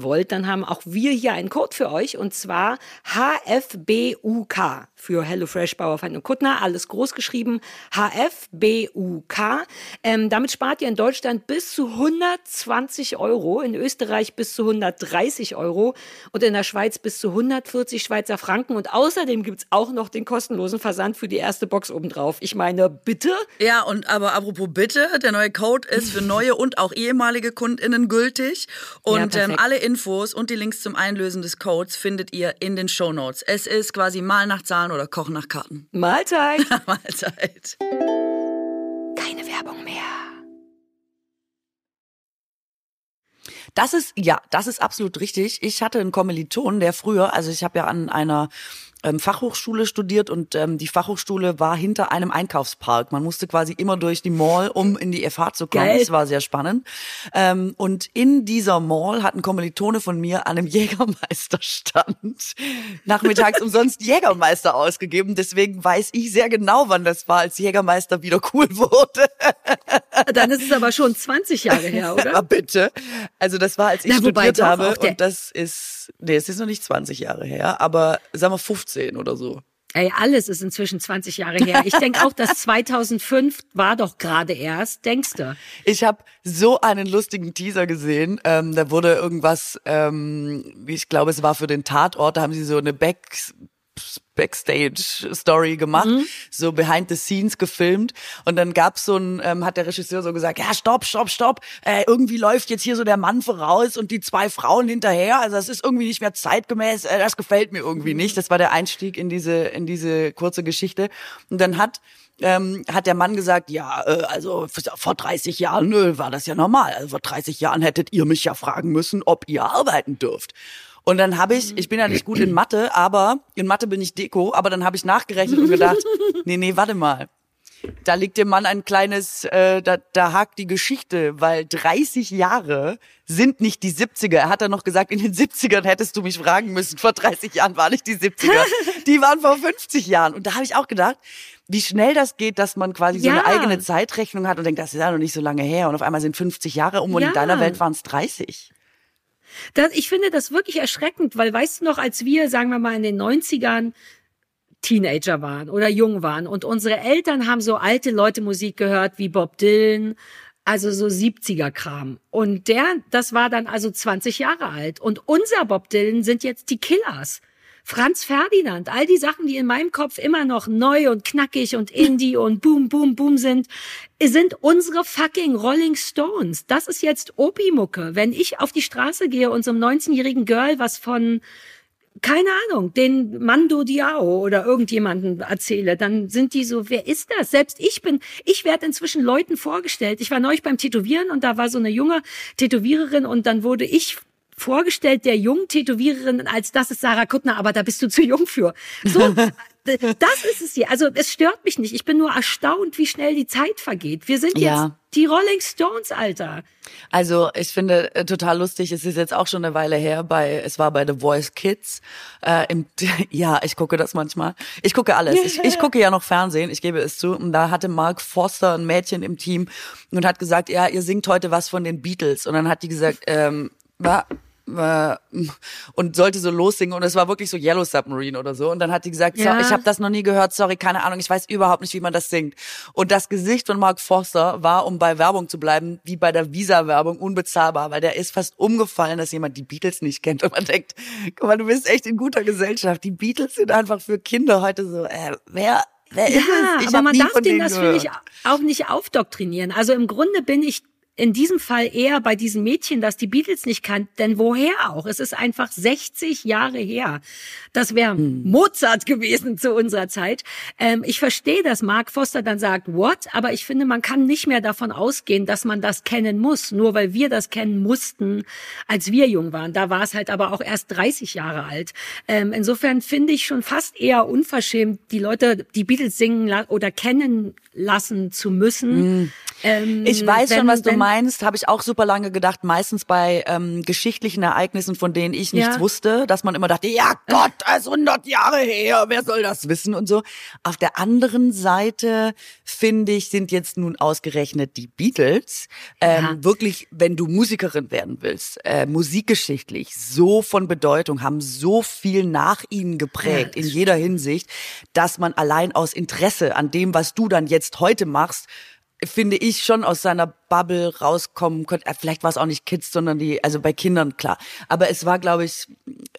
wollt, dann haben auch wir hier einen Code für euch und zwar HFBUK für HelloFresh Bauerfeind und Kuttner. Alles groß geschrieben. HFBUK. Ähm, damit spart ihr in Deutschland bis zu 120 Euro, in Österreich bis zu 130 Euro und in der Schweiz bis zu 140 Schweizer Franken. Und außerdem gibt's auch noch den kostenlosen Versand für die erste Box obendrauf. Ich meine, bitte? Ja, und aber apropos bitte, der neue Code ist für neue und auch ehemalige KundInnen gültig. Und Ja, ähm, alle Infos und die Links zum Einlösen des Codes findet ihr in den Shownotes. Es ist quasi Mal nach Zahlen oder Kochen nach Karten. Mahlzeit! Mahlzeit. Keine Werbung mehr. Das ist, ja, das ist absolut richtig. Ich hatte einen Kommiliton, der früher, also ich habe ja an einer ähm, Fachhochschule studiert und ähm, die Fachhochschule war hinter einem Einkaufspark. Man musste quasi immer durch die Mall, um in die FH zu kommen. Geil. Das war sehr spannend. Ähm, und in dieser Mall hat ein Kommilitone von mir an einem Jägermeisterstand nachmittags umsonst Jägermeister ausgegeben. Deswegen weiß ich sehr genau, wann das war, als Jägermeister wieder cool wurde. Dann ist es aber schon 20 Jahre her, oder? Aber bitte. Also das war, als ich Na, studiert habe und das ist, nee, es ist noch nicht 20 Jahre her, aber sagen wir 15 oder so. Ey, alles ist inzwischen 20 Jahre her. Ich denke auch, dass 2005 war doch gerade erst, denkst du? Ich habe so einen lustigen Teaser gesehen. Ähm, da wurde irgendwas, ähm, ich glaube, es war für den Tatort, da haben sie so eine Back Backstage-Story gemacht, mhm. so behind the scenes gefilmt. Und dann gab's so ein, ähm, hat der Regisseur so gesagt, ja, stopp, stopp, stopp. Äh, irgendwie läuft jetzt hier so der Mann voraus und die zwei Frauen hinterher. Also das ist irgendwie nicht mehr zeitgemäß. Äh, das gefällt mir irgendwie nicht. Das war der Einstieg in diese, in diese kurze Geschichte. Und dann hat ähm, hat der Mann gesagt, ja, äh, also vor 30 Jahren nö, war das ja normal. Also vor 30 Jahren hättet ihr mich ja fragen müssen, ob ihr arbeiten dürft. Und dann habe ich, ich bin ja nicht gut in Mathe, aber in Mathe bin ich Deko, aber dann habe ich nachgerechnet und gedacht, nee, nee, warte mal. Da liegt dem Mann ein kleines, äh, da, da hakt die Geschichte, weil 30 Jahre sind nicht die 70er. Er hat dann noch gesagt, in den 70ern hättest du mich fragen müssen. Vor 30 Jahren waren nicht die 70er. Die waren vor 50 Jahren. Und da habe ich auch gedacht, wie schnell das geht, dass man quasi so eine eigene Zeitrechnung hat und denkt, das ist ja noch nicht so lange her. Und auf einmal sind 50 Jahre um und ja. in deiner Welt waren es 30. Das, ich finde das wirklich erschreckend, weil weißt du noch, als wir, sagen wir mal, in den 90ern Teenager waren oder jung waren und unsere Eltern haben so alte Leute Musik gehört wie Bob Dylan, also so 70er Kram. Und der, das war dann also 20 Jahre alt. Und unser Bob Dylan sind jetzt die Killers. Franz Ferdinand, all die Sachen, die in meinem Kopf immer noch neu und knackig und indie und boom, boom, boom sind, sind unsere fucking Rolling Stones. Das ist jetzt Opi-Mucke. Wenn ich auf die Straße gehe und so einem 19-jährigen Girl was von keine Ahnung, den Mando Diao oder irgendjemanden erzähle, dann sind die so, wer ist das? Selbst ich bin, ich werde inzwischen Leuten vorgestellt. Ich war neulich beim Tätowieren und da war so eine junge Tätowiererin und dann wurde ich vorgestellt der jungen Tätowiererin als das ist Sarah Kuttner, aber da bist du zu jung für. So, das ist es hier. Also es stört mich nicht. Ich bin nur erstaunt, wie schnell die Zeit vergeht. Wir sind ja. jetzt die Rolling Stones, Alter. Also ich finde äh, total lustig, es ist jetzt auch schon eine Weile her, bei es war bei The Voice Kids. Äh, im, ja, ich gucke das manchmal. Ich gucke alles. Ich, ich gucke ja noch Fernsehen, ich gebe es zu. Und da hatte Mark Foster ein Mädchen im Team und hat gesagt, ja, ihr singt heute was von den Beatles. Und dann hat die gesagt, ähm, war und sollte so lossingen und es war wirklich so Yellow Submarine oder so und dann hat die gesagt, ja. so, ich habe das noch nie gehört, sorry, keine Ahnung, ich weiß überhaupt nicht, wie man das singt. Und das Gesicht von Mark Foster war, um bei Werbung zu bleiben, wie bei der Visa-Werbung unbezahlbar, weil der ist fast umgefallen, dass jemand die Beatles nicht kennt und man denkt, guck mal, du bist echt in guter Gesellschaft. Die Beatles sind einfach für Kinder heute so, äh, wer Wer ja, aber man darf denen das, finde ich, auch nicht aufdoktrinieren. Also im Grunde bin ich in diesem Fall eher bei diesem Mädchen, das die Beatles nicht kannt, denn woher auch? Es ist einfach 60 Jahre her. Das wäre hm. Mozart gewesen zu unserer Zeit. Ähm, ich verstehe, dass Mark Foster dann sagt, what? Aber ich finde, man kann nicht mehr davon ausgehen, dass man das kennen muss, nur weil wir das kennen mussten, als wir jung waren. Da war es halt aber auch erst 30 Jahre alt. Ähm, insofern finde ich schon fast eher unverschämt, die Leute, die Beatles singen oder kennen lassen zu müssen. Hm. Ähm, ich weiß wenn, schon, was du meinst, habe ich auch super lange gedacht, meistens bei ähm, geschichtlichen Ereignissen, von denen ich nichts ja. wusste, dass man immer dachte, ja Gott, das ist 100 Jahre her, wer soll das wissen und so. Auf der anderen Seite, finde ich, sind jetzt nun ausgerechnet die Beatles ähm, ja. wirklich, wenn du Musikerin werden willst, äh, musikgeschichtlich so von Bedeutung, haben so viel nach ihnen geprägt ja, in jeder Hinsicht, dass man allein aus Interesse an dem, was du dann jetzt heute machst, finde ich, schon aus seiner Bubble rauskommen könnte. Äh, vielleicht war es auch nicht Kids, sondern die, also bei Kindern, klar. Aber es war, glaube ich,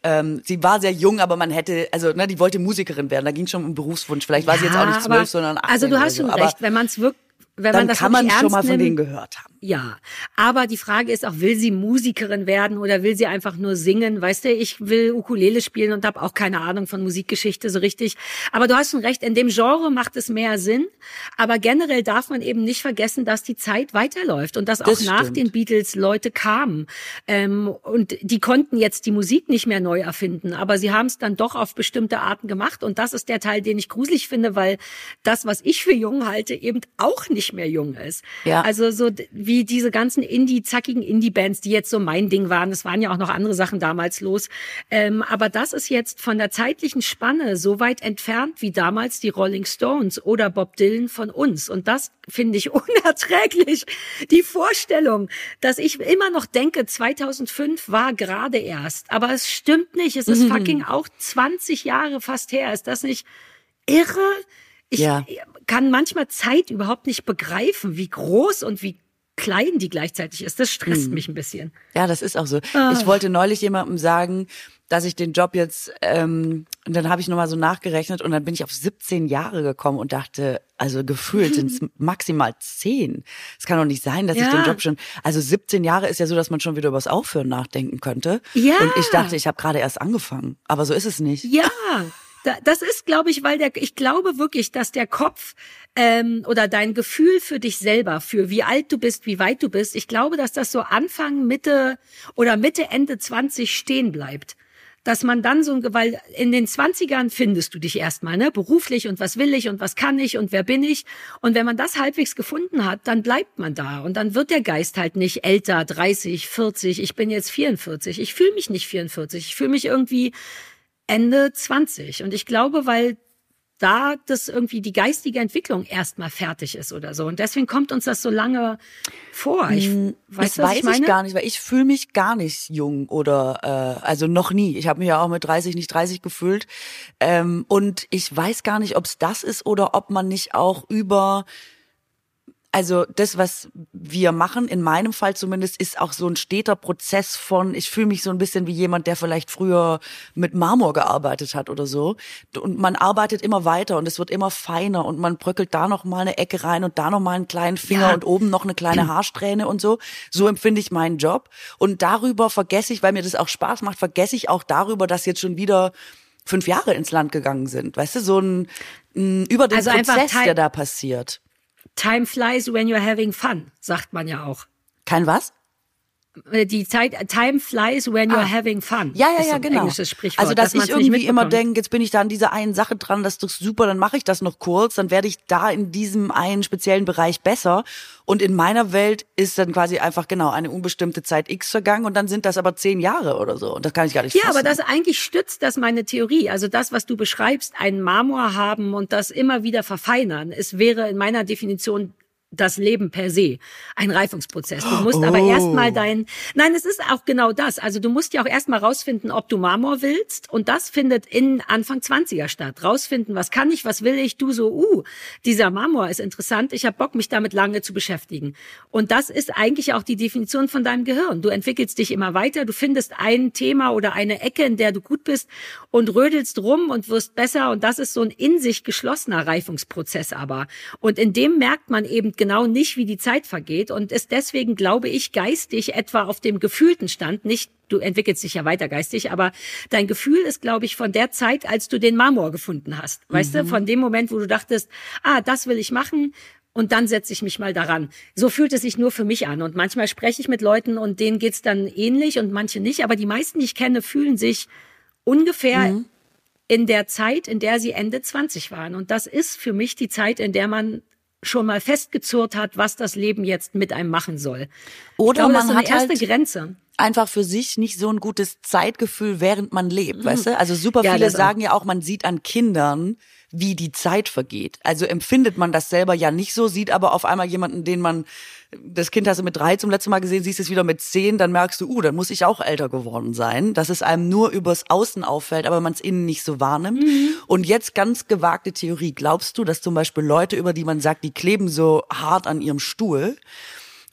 ähm, sie war sehr jung, aber man hätte, also ne, die wollte Musikerin werden. Da ging schon um Berufswunsch. Vielleicht war ja, sie jetzt auch nicht zwölf, sondern 18 Also du hast schon so. recht, wenn man es wirklich wenn dann man das kann man schon mal von denen gehört haben. Ja, aber die Frage ist auch, will sie Musikerin werden oder will sie einfach nur singen? Weißt du, ich will Ukulele spielen und habe auch keine Ahnung von Musikgeschichte so richtig. Aber du hast schon recht, in dem Genre macht es mehr Sinn. Aber generell darf man eben nicht vergessen, dass die Zeit weiterläuft und dass das auch nach den Beatles Leute kamen. Ähm, und die konnten jetzt die Musik nicht mehr neu erfinden, aber sie haben es dann doch auf bestimmte Arten gemacht. Und das ist der Teil, den ich gruselig finde, weil das, was ich für jung halte, eben auch nicht nicht mehr jung ist. Ja. Also so wie diese ganzen Indie, zackigen Indie-Bands, die jetzt so mein Ding waren. Es waren ja auch noch andere Sachen damals los. Ähm, aber das ist jetzt von der zeitlichen Spanne so weit entfernt wie damals die Rolling Stones oder Bob Dylan von uns. Und das finde ich unerträglich. Die Vorstellung, dass ich immer noch denke, 2005 war gerade erst. Aber es stimmt nicht. Es ist mhm. fucking auch 20 Jahre fast her. Ist das nicht irre. Ich Ja. kann manchmal Zeit überhaupt nicht begreifen, wie groß und wie klein die gleichzeitig ist. Das stresst Mhm. mich ein bisschen. Ja, das ist auch so. Ah. Ich wollte neulich jemandem sagen, dass ich den Job jetzt, ähm, und dann habe ich nochmal so nachgerechnet und dann bin ich auf 17 Jahre gekommen und dachte, also gefühlt sind es maximal 10. Es kann doch nicht sein, dass ich Ja. den Job schon, also 17 Jahre ist ja so, dass man schon wieder übers Aufhören nachdenken könnte. Ja. Und ich dachte, ich habe gerade erst angefangen. Aber so ist es nicht. Ja, das ist, glaube ich, weil der, ich glaube wirklich, dass der Kopf ähm, oder dein Gefühl für dich selber, für wie alt du bist, wie weit du bist, ich glaube, dass das so Anfang, Mitte oder Mitte, Ende 20 stehen bleibt. Dass man dann so, ein- weil in den 20ern findest du dich erstmal, ne, beruflich und was will ich und was kann ich und wer bin ich. Und wenn man das halbwegs gefunden hat, dann bleibt man da. Und dann wird der Geist halt nicht älter, 30, 40, ich bin jetzt 44. Ich fühle mich nicht 44. Ich fühle mich irgendwie Ende 20. Und ich glaube, weil da das irgendwie die geistige Entwicklung erstmal fertig ist oder so. Und deswegen kommt uns das so lange vor. Ich, weißt das du, was weiß ich meine? gar nicht, weil ich fühle mich gar nicht jung oder äh, also noch nie. Ich habe mich ja auch mit 30 nicht 30 gefühlt ähm, und ich weiß gar nicht, ob es das ist oder ob man nicht auch über also das, was wir machen, in meinem Fall zumindest, ist auch so ein steter Prozess von, ich fühle mich so ein bisschen wie jemand, der vielleicht früher mit Marmor gearbeitet hat oder so. Und man arbeitet immer weiter und es wird immer feiner und man bröckelt da noch mal eine Ecke rein und da noch mal einen kleinen Finger Ja. und oben noch eine kleine Haarsträhne und so. So empfinde ich meinen Job. Und darüber vergesse ich, weil mir das auch Spaß macht, vergesse ich auch darüber, dass jetzt schon wieder fünf Jahre ins Land gegangen sind. Weißt du, so ein, ein über den Also Prozess, der da passiert. Time flies when you're having fun, sagt man ja auch. Kein was? Äh, Die Zeit, time flies when you're having fun. Ah. Ja, ja, ja, genau. Also, dass, man's ich irgendwie immer denke, jetzt bin ich da an dieser einen Sache dran, das ist doch super, dann mache ich das noch kurz, dann werde ich da in diesem einen speziellen Bereich besser. Und in meiner Welt ist dann quasi einfach genau eine unbestimmte Zeit X vergangen und dann sind das aber zehn Jahre oder so. Und das kann ich gar nicht Ja, fassen. aber das eigentlich stützt das meine Theorie. Also das, was du beschreibst, einen Marmor haben und das immer wieder verfeinern, es wäre in meiner Definition das Leben per se, ein Reifungsprozess. Du musst aber Oh. erstmal dein, nein, es ist auch genau das. Also du musst ja auch erstmal rausfinden, ob du Marmor willst und das findet in Anfang 20er statt. Rausfinden, was kann ich, was will ich, du so, uh, dieser Marmor ist interessant, ich habe Bock, mich damit lange zu beschäftigen. Und das ist eigentlich auch die Definition von deinem Gehirn. Du entwickelst dich immer weiter, du findest ein Thema oder eine Ecke, in der du gut bist und rödelst rum und wirst besser und das ist so ein in sich geschlossener Reifungsprozess aber. Und in dem merkt man eben genau nicht, wie die Zeit vergeht und ist deswegen, glaube ich, geistig etwa auf dem gefühlten Stand, nicht du entwickelst dich ja weiter geistig, aber dein Gefühl ist, glaube ich, von der Zeit, als du den Marmor gefunden hast. Weißt du, von dem Moment, wo du dachtest, ah, das will ich machen, und dann setze ich mich mal daran. So fühlt es sich nur für mich an. Und manchmal spreche ich mit Leuten und denen geht's dann ähnlich und manche nicht. Aber die meisten, die ich kenne, fühlen sich ungefähr in der Zeit, in der sie Ende 20 waren. Und das ist für mich die Zeit, in der man schon mal festgezurrt hat, was das Leben jetzt mit einem machen soll. Oder glaube, man hat erste halt Grenze. einfach für sich nicht so ein gutes Zeitgefühl, während man lebt, weißt du? Also super Mhm. Ja, viele auch. sagen ja auch, man sieht an Kindern, wie die Zeit vergeht. Also empfindet man das selber ja nicht so, sieht aber auf einmal jemanden, den man, das Kind hast du mit drei zum letzten Mal gesehen, siehst es wieder mit zehn, dann merkst du, uh, dann muss ich auch älter geworden sein, dass es einem nur übers Außen auffällt, aber man es innen nicht so wahrnimmt. Mhm. Und jetzt ganz gewagte Theorie. Glaubst du, dass zum Beispiel Leute, über die man sagt, die kleben so hart an ihrem Stuhl,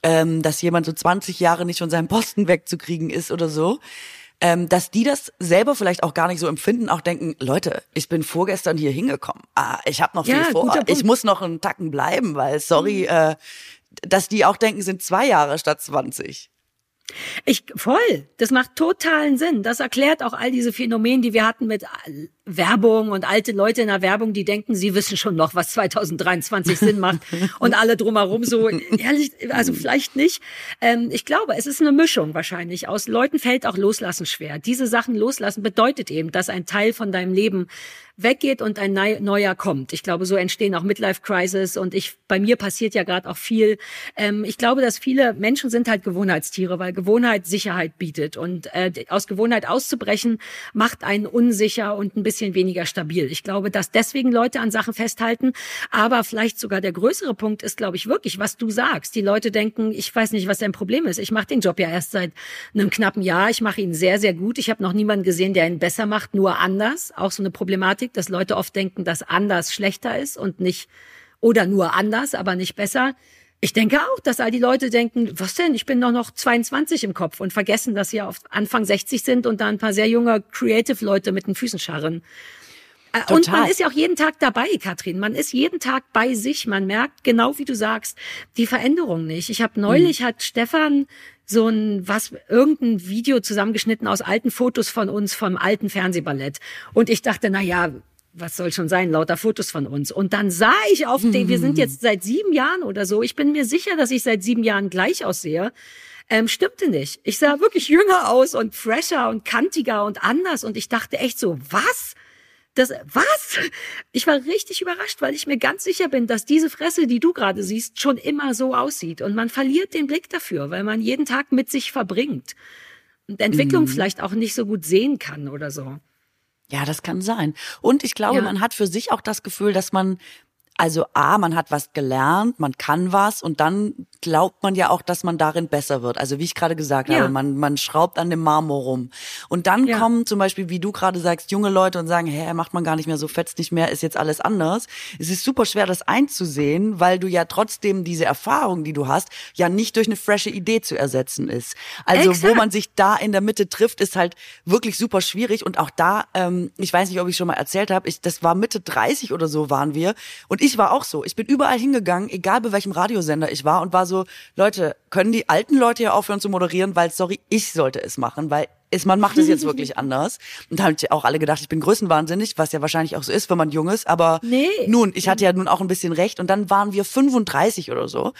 ähm, dass jemand so 20 Jahre nicht von seinem Posten wegzukriegen ist oder so, ähm, dass die das selber vielleicht auch gar nicht so empfinden, auch denken, Leute, ich bin vorgestern hier hingekommen. Ah, ich habe noch viel Ja, vor. guter Punkt. Ich muss noch einen Tacken bleiben, weil, sorry, äh, dass die auch denken, sind zwei Jahre statt 20. Ich voll. Das macht totalen Sinn. Das erklärt auch all diese Phänomene, die wir hatten mit Werbung und alte Leute in der Werbung, die denken, sie wissen schon noch, was 2023 Sinn macht und alle drumherum so ehrlich, also vielleicht nicht. Ähm, ich glaube, es ist eine Mischung wahrscheinlich. Aus Leuten fällt auch Loslassen schwer. Diese Sachen loslassen bedeutet eben, dass ein Teil von deinem Leben weggeht und ein neu- neuer kommt. Ich glaube, so entstehen auch Midlife Crisis und ich bei mir passiert ja gerade auch viel. Ähm, ich glaube, dass viele Menschen sind halt Gewohnheitstiere, weil Gewohnheit Sicherheit bietet und äh, aus Gewohnheit auszubrechen macht einen unsicher und ein bisschen weniger stabil. Ich glaube, dass deswegen Leute an Sachen festhalten. Aber vielleicht sogar der größere Punkt ist, glaube ich, wirklich, was du sagst. Die Leute denken, ich weiß nicht, was dein Problem ist. Ich mache den Job ja erst seit einem knappen Jahr. Ich mache ihn sehr, sehr gut. Ich habe noch niemanden gesehen, der ihn besser macht, nur anders. Auch so eine Problematik, dass Leute oft denken, dass anders schlechter ist und nicht oder nur anders, aber nicht besser. Ich denke auch, dass all die Leute denken, was denn, ich bin doch noch 22 im Kopf und vergessen, dass sie auf Anfang 60 sind und da ein paar sehr junge Creative-Leute mit den Füßen scharren. Total. Äh, und man ist ja auch jeden Tag dabei, Katrin. Man ist jeden Tag bei sich. Man merkt, genau wie du sagst, die Veränderung nicht. Ich habe neulich mhm. hat Stefan so ein was irgendein Video zusammengeschnitten aus alten Fotos von uns vom alten Fernsehballett und ich dachte, na ja, was soll schon sein, lauter Fotos von uns. Und dann sah ich auf den, wir sind jetzt seit sieben Jahren oder so, ich bin mir sicher, dass ich seit sieben Jahren gleich aussehe. Ähm, stimmte nicht. Ich sah wirklich jünger aus und fresher und kantiger und anders und ich dachte echt so, was? Das, was? Ich war richtig überrascht, weil ich mir ganz sicher bin, dass diese Fresse, die du gerade siehst, schon immer so aussieht. Und man verliert den Blick dafür, weil man jeden Tag mit sich verbringt. Und Entwicklung mhm. vielleicht auch nicht so gut sehen kann oder so. Ja, das kann sein. Und ich glaube, ja. man hat für sich auch das Gefühl, dass man also A, man hat was gelernt, man kann was und dann glaubt man ja auch, dass man darin besser wird. Also wie ich gerade gesagt ja. habe, man, man schraubt an dem Marmor rum. Und dann ja. kommen zum Beispiel, wie du gerade sagst, junge Leute und sagen, hä, macht man gar nicht mehr so, fetzt nicht mehr, ist jetzt alles anders. Es ist super schwer, das einzusehen, weil du ja trotzdem diese Erfahrung, die du hast, ja nicht durch eine frische Idee zu ersetzen ist. Also Exakt. wo man sich da in der Mitte trifft, ist halt wirklich super schwierig. Und auch da, ähm, ich weiß nicht, ob ich schon mal erzählt habe, ich, das war Mitte 30 oder so waren wir. Und ich ich war auch so. Ich bin überall hingegangen, egal bei welchem Radiosender ich war und war so, Leute, können die alten Leute hier aufhören zu moderieren, weil, sorry, ich sollte es machen, weil ist, man macht es jetzt wirklich anders. Und da haben auch alle gedacht, ich bin größenwahnsinnig, was ja wahrscheinlich auch so ist, wenn man jung ist. Aber nee. nun, ich hatte ja nun auch ein bisschen recht. Und dann waren wir 35 oder so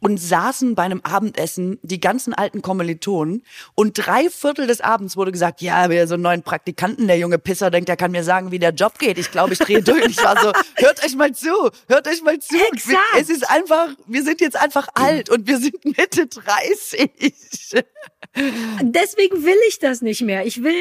und saßen bei einem Abendessen die ganzen alten Kommilitonen und drei Viertel des Abends wurde gesagt, ja, wir so einen neuen Praktikanten, der junge Pisser denkt, der kann mir sagen, wie der Job geht. Ich glaube, ich drehe durch. Ich war so, hört euch mal zu, hört euch mal zu. Exakt. Es ist einfach, wir sind jetzt einfach alt und wir sind Mitte 30. Deswegen will ich das nicht mehr. Ich will,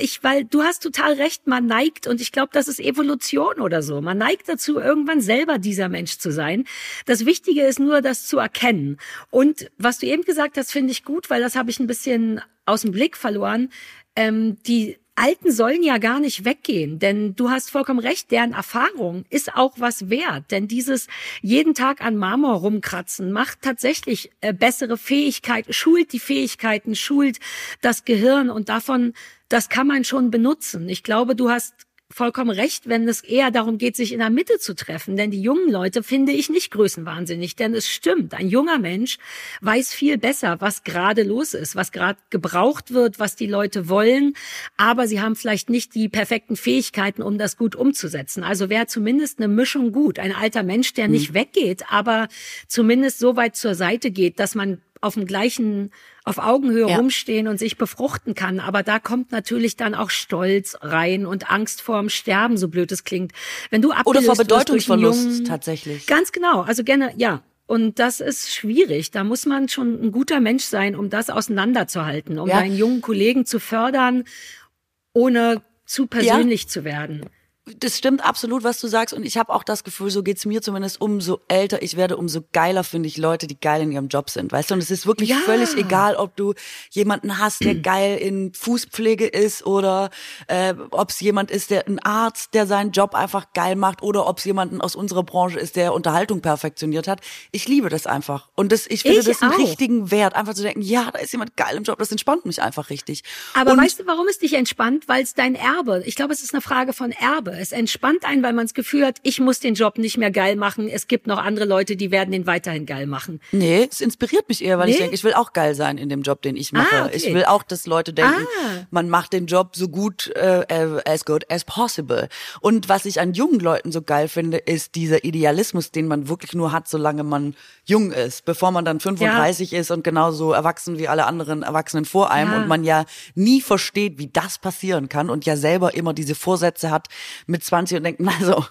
ich, weil du hast total recht, man neigt, und ich glaube, das ist Evolution oder so. Man neigt dazu, irgendwann selber dieser Mensch zu sein. Das Wichtige ist nur, das zu erkennen. Und was du eben gesagt hast, finde ich gut, weil das habe ich ein bisschen aus dem Blick verloren. Ähm, die Alten sollen ja gar nicht weggehen, denn du hast vollkommen recht, deren Erfahrung ist auch was wert, denn dieses jeden Tag an Marmor rumkratzen macht tatsächlich äh, bessere Fähigkeiten, schult die Fähigkeiten, schult das Gehirn und davon, das kann man schon benutzen. Ich glaube, du hast vollkommen recht, wenn es eher darum geht, sich in der Mitte zu treffen. Denn die jungen Leute finde ich nicht größenwahnsinnig. Denn es stimmt, ein junger Mensch weiß viel besser, was gerade los ist, was gerade gebraucht wird, was die Leute wollen. Aber sie haben vielleicht nicht die perfekten Fähigkeiten, um das gut umzusetzen. Also wäre zumindest eine Mischung gut. Ein alter Mensch, der nicht mhm. weggeht, aber zumindest so weit zur Seite geht, dass man auf dem gleichen, auf Augenhöhe ja. rumstehen und sich befruchten kann. Aber da kommt natürlich dann auch Stolz rein und Angst vorm Sterben, so blöd es klingt. Wenn du Oder vor Bedeutungsverlust jungen, tatsächlich. Ganz genau. Also gerne, ja. Und das ist schwierig. Da muss man schon ein guter Mensch sein, um das auseinanderzuhalten, um ja. deinen jungen Kollegen zu fördern, ohne zu persönlich ja. zu werden das stimmt absolut, was du sagst. Und ich habe auch das Gefühl, so geht's mir zumindest, umso älter ich werde, umso geiler finde ich Leute, die geil in ihrem Job sind. Weißt du, und es ist wirklich ja. völlig egal, ob du jemanden hast, der geil in Fußpflege ist oder äh, ob es jemand ist, der ein Arzt, der seinen Job einfach geil macht oder ob es jemanden aus unserer Branche ist, der Unterhaltung perfektioniert hat. Ich liebe das einfach. Und das, ich finde ich das einen auch. richtigen Wert, einfach zu denken, ja, da ist jemand geil im Job, das entspannt mich einfach richtig. Aber und weißt du, warum es dich entspannt? Weil es dein Erbe. Ich glaube, es ist eine Frage von Erbe. Es entspannt einen, weil man das Gefühl hat, ich muss den Job nicht mehr geil machen. Es gibt noch andere Leute, die werden den weiterhin geil machen. Nee, es inspiriert mich eher, weil nee? ich denke, ich will auch geil sein in dem Job, den ich mache. Ah, okay. Ich will auch, dass Leute denken, ah. man macht den Job so gut, äh, as good as possible. Und was ich an jungen Leuten so geil finde, ist dieser Idealismus, den man wirklich nur hat, solange man jung ist, bevor man dann 35 ja. ist und genauso erwachsen wie alle anderen Erwachsenen vor einem ja. und man ja nie versteht, wie das passieren kann und ja selber immer diese Vorsätze hat, mit 20 und denkt, also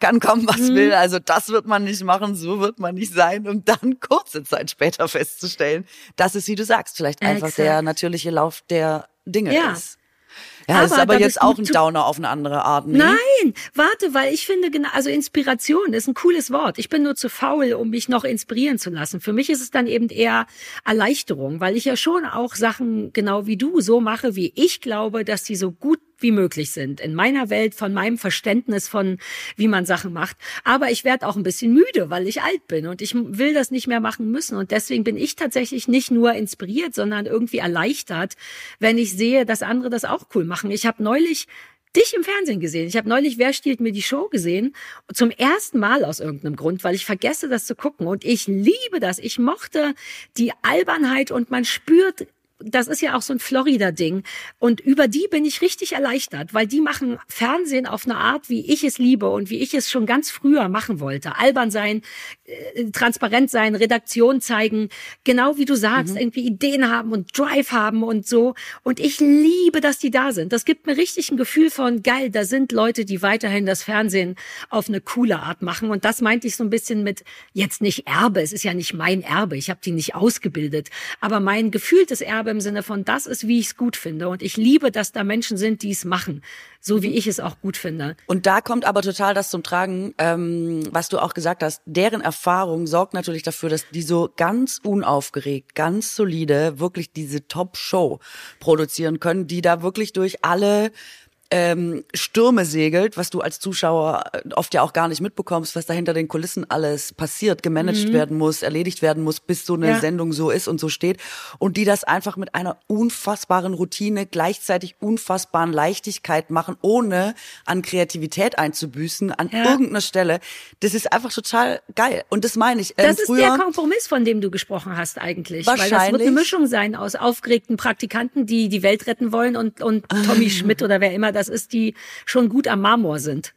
kann kommen, was mhm. will. Also das wird man nicht machen, so wird man nicht sein, um dann kurze Zeit später festzustellen, dass es, wie du sagst, vielleicht einfach Exakt. der natürliche Lauf der Dinge ja. ist. Ja, das ist aber jetzt auch ein Downer auf eine andere Art. Nee? Nein, warte, weil ich finde, genau, also Inspiration ist ein cooles Wort. Ich bin nur zu faul, um mich noch inspirieren zu lassen. Für mich ist es dann eben eher Erleichterung, weil ich ja schon auch Sachen genau wie du so mache, wie ich glaube, dass sie so gut wie möglich sind. In meiner Welt, von meinem Verständnis von, wie man Sachen macht. Aber ich werde auch ein bisschen müde, weil ich alt bin und ich will das nicht mehr machen müssen. Und deswegen bin ich tatsächlich nicht nur inspiriert, sondern irgendwie erleichtert, wenn ich sehe, dass andere das auch cool machen. Ich habe neulich dich im Fernsehen gesehen. Ich habe neulich Wer stiehlt mir die Show gesehen. Zum ersten Mal aus irgendeinem Grund, weil ich vergesse, das zu gucken. Und ich liebe das. Ich mochte die Albernheit und man spürt das ist ja auch so ein Florida-Ding. Und über die bin ich richtig erleichtert, weil die machen Fernsehen auf eine Art, wie ich es liebe und wie ich es schon ganz früher machen wollte. Albern sein, äh, transparent sein, Redaktion zeigen, genau wie du sagst, mhm. irgendwie Ideen haben und Drive haben und so. Und ich liebe, dass die da sind. Das gibt mir richtig ein Gefühl von, geil, da sind Leute, die weiterhin das Fernsehen auf eine coole Art machen. Und das meinte ich so ein bisschen mit, jetzt nicht Erbe, es ist ja nicht mein Erbe, ich habe die nicht ausgebildet, aber mein gefühltes Erbe habe im Sinne von, das ist, wie ich es gut finde. Und ich liebe, dass da Menschen sind, die es machen, so wie ich es auch gut finde. Und da kommt aber total das zum Tragen, ähm, was du auch gesagt hast. Deren Erfahrung sorgt natürlich dafür, dass die so ganz unaufgeregt, ganz solide wirklich diese Top-Show produzieren können, die da wirklich durch alle ähm, Stürme segelt, was du als Zuschauer äh, oft ja auch gar nicht mitbekommst, was da hinter den Kulissen alles passiert, gemanagt mhm. werden muss, erledigt werden muss, bis so eine ja. Sendung so ist und so steht. Und die das einfach mit einer unfassbaren Routine, gleichzeitig unfassbaren Leichtigkeit machen, ohne an Kreativität einzubüßen, an ja. irgendeiner Stelle. Das ist einfach total geil. Und das meine ich. Ähm, das ist früher, der Kompromiss, von dem du gesprochen hast eigentlich. Wahrscheinlich. Weil das wird eine Mischung sein aus aufgeregten Praktikanten, die die Welt retten wollen und, und Tommy Schmidt oder wer immer das ist, die schon gut am Marmor sind.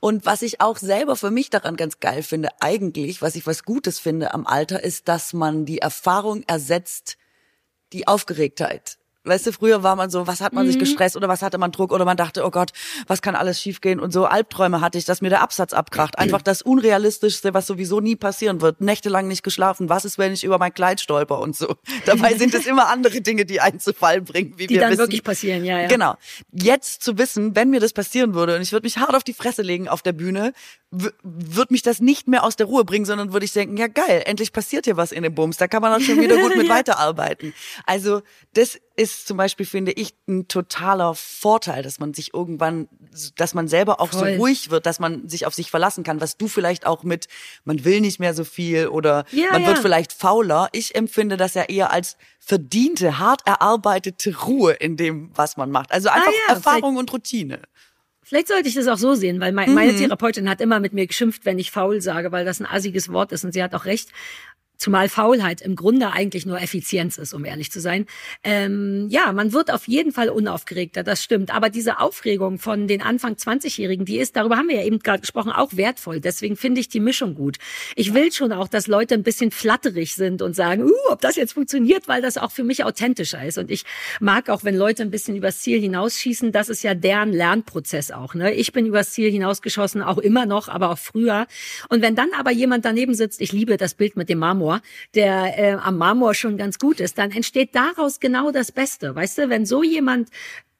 Und was ich auch selber für mich daran ganz geil finde, eigentlich, was ich was Gutes finde am Alter, ist, dass man die Erfahrung ersetzt, die Aufgeregtheit. Weißt du, früher war man so, was hat man mhm. sich gestresst oder was hatte man Druck oder man dachte, oh Gott, was kann alles schiefgehen und so Albträume hatte ich, dass mir der Absatz abkracht. Einfach das Unrealistischste, was sowieso nie passieren wird. Nächtelang nicht geschlafen. Was ist, wenn ich über mein Kleid stolper und so? Dabei sind es immer andere Dinge, die einen zu Fall bringen, wie die wir dann wissen. wirklich passieren, ja, ja. Genau. Jetzt zu wissen, wenn mir das passieren würde und ich würde mich hart auf die Fresse legen auf der Bühne, würde mich das nicht mehr aus der Ruhe bringen, sondern würde ich denken, ja geil, endlich passiert hier was in dem Bums, da kann man auch schon wieder gut mit weiterarbeiten. Also das ist zum Beispiel, finde ich, ein totaler Vorteil, dass man sich irgendwann, dass man selber auch Voll. so ruhig wird, dass man sich auf sich verlassen kann, was du vielleicht auch mit, man will nicht mehr so viel oder ja, man ja. wird vielleicht fauler. Ich empfinde das ja eher als verdiente, hart erarbeitete Ruhe in dem, was man macht. Also einfach ah, ja, Erfahrung und Routine. Vielleicht sollte ich das auch so sehen, weil meine mhm. Therapeutin hat immer mit mir geschimpft, wenn ich faul sage, weil das ein assiges Wort ist und sie hat auch recht. Zumal Faulheit im Grunde eigentlich nur Effizienz ist, um ehrlich zu sein. Ähm, ja, man wird auf jeden Fall unaufgeregter, das stimmt. Aber diese Aufregung von den Anfang 20-Jährigen, die ist, darüber haben wir ja eben gerade gesprochen, auch wertvoll. Deswegen finde ich die Mischung gut. Ich will schon auch, dass Leute ein bisschen flatterig sind und sagen, uh, ob das jetzt funktioniert, weil das auch für mich authentischer ist. Und ich mag auch, wenn Leute ein bisschen übers Ziel hinausschießen, das ist ja deren Lernprozess auch. Ne? Ich bin übers Ziel hinausgeschossen, auch immer noch, aber auch früher. Und wenn dann aber jemand daneben sitzt, ich liebe das Bild mit dem Marmor, Marmor, der äh, am Marmor schon ganz gut ist, dann entsteht daraus genau das Beste. Weißt du, wenn so jemand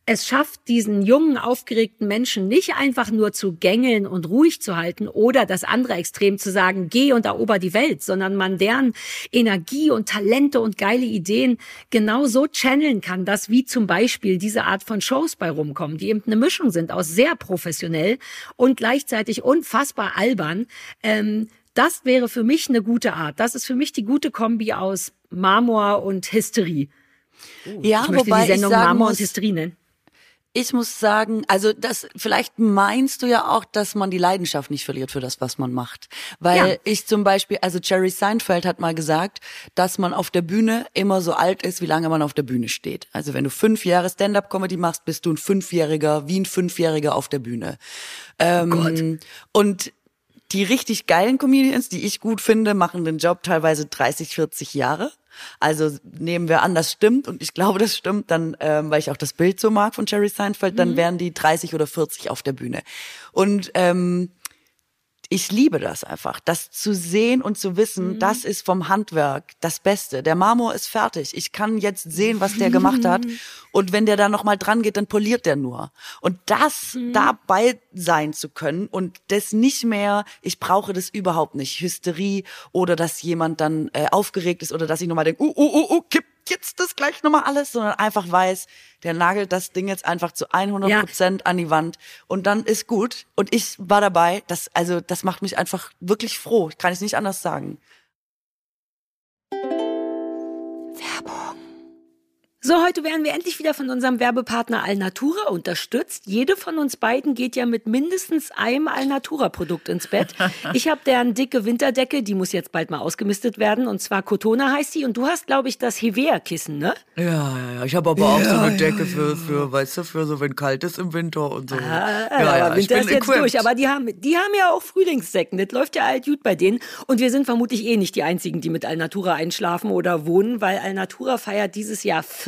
es schafft, diesen jungen, aufgeregten Menschen nicht einfach nur zu gängeln und ruhig zu halten oder das andere Extrem zu sagen, geh und erober die Welt, sondern man deren Energie und Talente und geile Ideen genau so channeln kann, dass wie zum Beispiel diese Art von Shows bei rumkommen, die eben eine Mischung sind aus sehr professionell und gleichzeitig unfassbar albern, ähm, das wäre für mich eine gute Art. Das ist für mich die gute Kombi aus Marmor und Hysterie. Uh, ja, ich möchte wobei die Sendung Marmor muss, und Hysterie nennen. Ich muss sagen, also das vielleicht meinst du ja auch, dass man die Leidenschaft nicht verliert für das, was man macht. Weil ja. ich zum Beispiel, also Jerry Seinfeld hat mal gesagt, dass man auf der Bühne immer so alt ist, wie lange man auf der Bühne steht. Also wenn du fünf Jahre Stand-up-Comedy machst, bist du ein Fünfjähriger, wie ein Fünfjähriger auf der Bühne. Ähm, oh Gott. Und die richtig geilen Comedians, die ich gut finde, machen den Job teilweise 30, 40 Jahre. Also nehmen wir an, das stimmt und ich glaube, das stimmt, dann, ähm, weil ich auch das Bild so mag von Jerry Seinfeld, dann mhm. wären die 30 oder 40 auf der Bühne. Und ähm, ich liebe das einfach, das zu sehen und zu wissen, mhm. das ist vom Handwerk das Beste. Der Marmor ist fertig. Ich kann jetzt sehen, was der gemacht hat. Und wenn der da nochmal dran geht, dann poliert der nur. Und das mhm. dabei sein zu können und das nicht mehr, ich brauche das überhaupt nicht, Hysterie oder dass jemand dann äh, aufgeregt ist oder dass ich nochmal denke, uh, uh, uh, uh, kipp jetzt das gleich nochmal alles, sondern einfach weiß, der nagelt das Ding jetzt einfach zu 100 Prozent ja. an die Wand und dann ist gut. Und ich war dabei, das, also, das macht mich einfach wirklich froh. Ich kann es nicht anders sagen. So, heute werden wir endlich wieder von unserem Werbepartner Alnatura unterstützt. Jede von uns beiden geht ja mit mindestens einem Alnatura-Produkt ins Bett. Ich habe deren dicke Winterdecke, die muss jetzt bald mal ausgemistet werden. Und zwar Cotona heißt sie. Und du hast, glaube ich, das Hevea-Kissen, ne? Ja, ja, ja. Ich habe aber auch ja, so eine Decke ja. für, für, weißt du, für so, wenn kalt ist im Winter und so. Ah, ja, ja, Winter ist jetzt equipped. durch. Aber die haben, die haben ja auch Frühlingssäcken. Das läuft ja alt gut bei denen. Und wir sind vermutlich eh nicht die Einzigen, die mit Alnatura einschlafen oder wohnen, weil Alnatura feiert dieses Jahr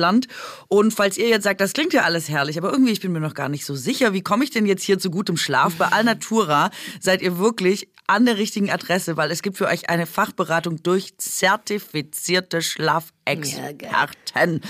Deutschland. Und falls ihr jetzt sagt, das klingt ja alles herrlich, aber irgendwie, ich bin mir noch gar nicht so sicher, wie komme ich denn jetzt hier zu gutem Schlaf? Bei Alnatura seid ihr wirklich an der richtigen Adresse, weil es gibt für euch eine Fachberatung durch zertifizierte Schlafexperten.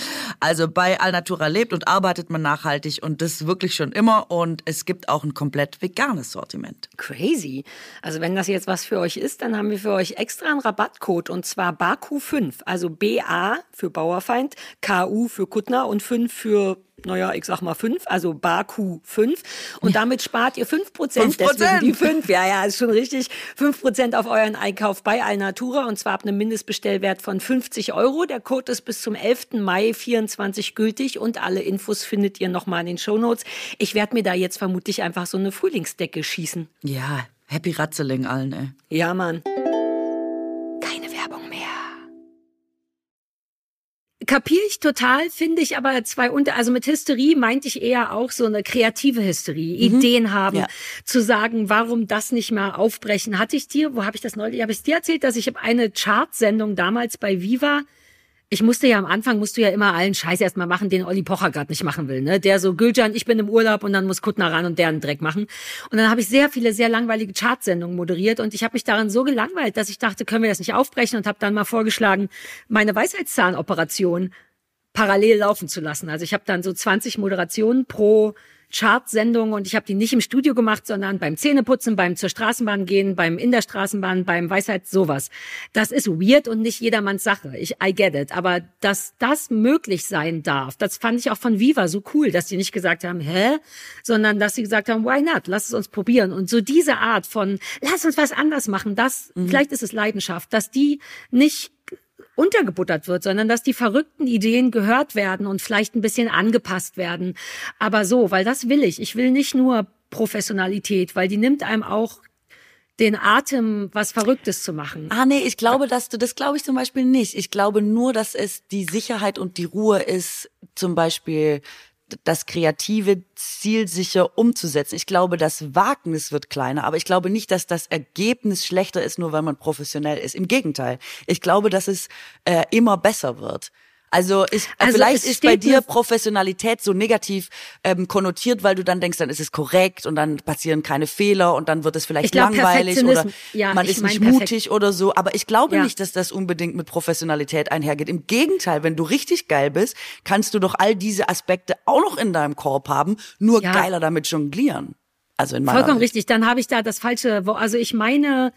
Also bei Alnatura lebt und arbeitet man nachhaltig und das wirklich schon immer und es gibt auch ein komplett veganes Sortiment. Crazy. Also wenn das jetzt was für euch ist, dann haben wir für euch extra einen Rabattcode und zwar BAKU5, also BA für Bauerfeind, KU für Kuttner und 5 für naja, ich sag mal fünf, also Baku fünf. Und damit spart ihr fünf Prozent. Deswegen die fünf. Ja, ja, ist schon richtig. Fünf Prozent auf euren Einkauf bei Alnatura und zwar ab einem Mindestbestellwert von 50 Euro. Der Code ist bis zum 11. Mai 24 gültig und alle Infos findet ihr nochmal in den Shownotes. Ich werde mir da jetzt vermutlich einfach so eine Frühlingsdecke schießen. Ja, Happy Ratzeling allen, ey. Ja, Mann. kapiere ich total, finde ich aber zwei unter, also mit Hysterie meinte ich eher auch so eine kreative Hysterie, mhm. Ideen haben, ja. zu sagen, warum das nicht mal aufbrechen. Hatte ich dir, wo habe ich das neulich, habe ich dir erzählt, dass ich eine Chartsendung damals bei Viva ich musste ja am Anfang, musst du ja immer allen Scheiß erstmal machen, den Olli Pocher gerade nicht machen will. Ne? Der so, Gülcan, ich bin im Urlaub und dann muss Kuttner ran und der einen Dreck machen. Und dann habe ich sehr viele, sehr langweilige Chartsendungen moderiert und ich habe mich daran so gelangweilt, dass ich dachte, können wir das nicht aufbrechen und habe dann mal vorgeschlagen, meine Weisheitszahnoperation parallel laufen zu lassen. Also ich habe dann so 20 Moderationen pro Chartsendung und ich habe die nicht im Studio gemacht, sondern beim Zähneputzen, beim zur Straßenbahn gehen, beim in der Straßenbahn, beim Weisheit sowas. Das ist weird und nicht jedermanns Sache. Ich I get it, aber dass das möglich sein darf, das fand ich auch von Viva so cool, dass die nicht gesagt haben, hä, sondern dass sie gesagt haben, why not? Lass es uns probieren und so diese Art von lass uns was anders machen, das mhm. vielleicht ist es Leidenschaft, dass die nicht untergebuttert wird, sondern dass die verrückten Ideen gehört werden und vielleicht ein bisschen angepasst werden. Aber so, weil das will ich. Ich will nicht nur Professionalität, weil die nimmt einem auch den Atem, was Verrücktes zu machen. Ah, nee, ich glaube, dass du, das glaube ich zum Beispiel nicht. Ich glaube nur, dass es die Sicherheit und die Ruhe ist, zum Beispiel das kreative zielsicher umzusetzen. Ich glaube, das Wagnis wird kleiner, aber ich glaube nicht, dass das Ergebnis schlechter ist, nur weil man professionell ist. Im Gegenteil. Ich glaube, dass es äh, immer besser wird. Also, ich, also vielleicht ist bei dir Professionalität so negativ ähm, konnotiert, weil du dann denkst, dann ist es korrekt und dann passieren keine Fehler und dann wird es vielleicht glaub, langweilig oder ja, man ist nicht mutig oder so. Aber ich glaube ja. nicht, dass das unbedingt mit Professionalität einhergeht. Im Gegenteil, wenn du richtig geil bist, kannst du doch all diese Aspekte auch noch in deinem Korb haben, nur ja. geiler damit jonglieren. Also in meiner Vollkommen Welt. richtig. Dann habe ich da das falsche, also ich meine,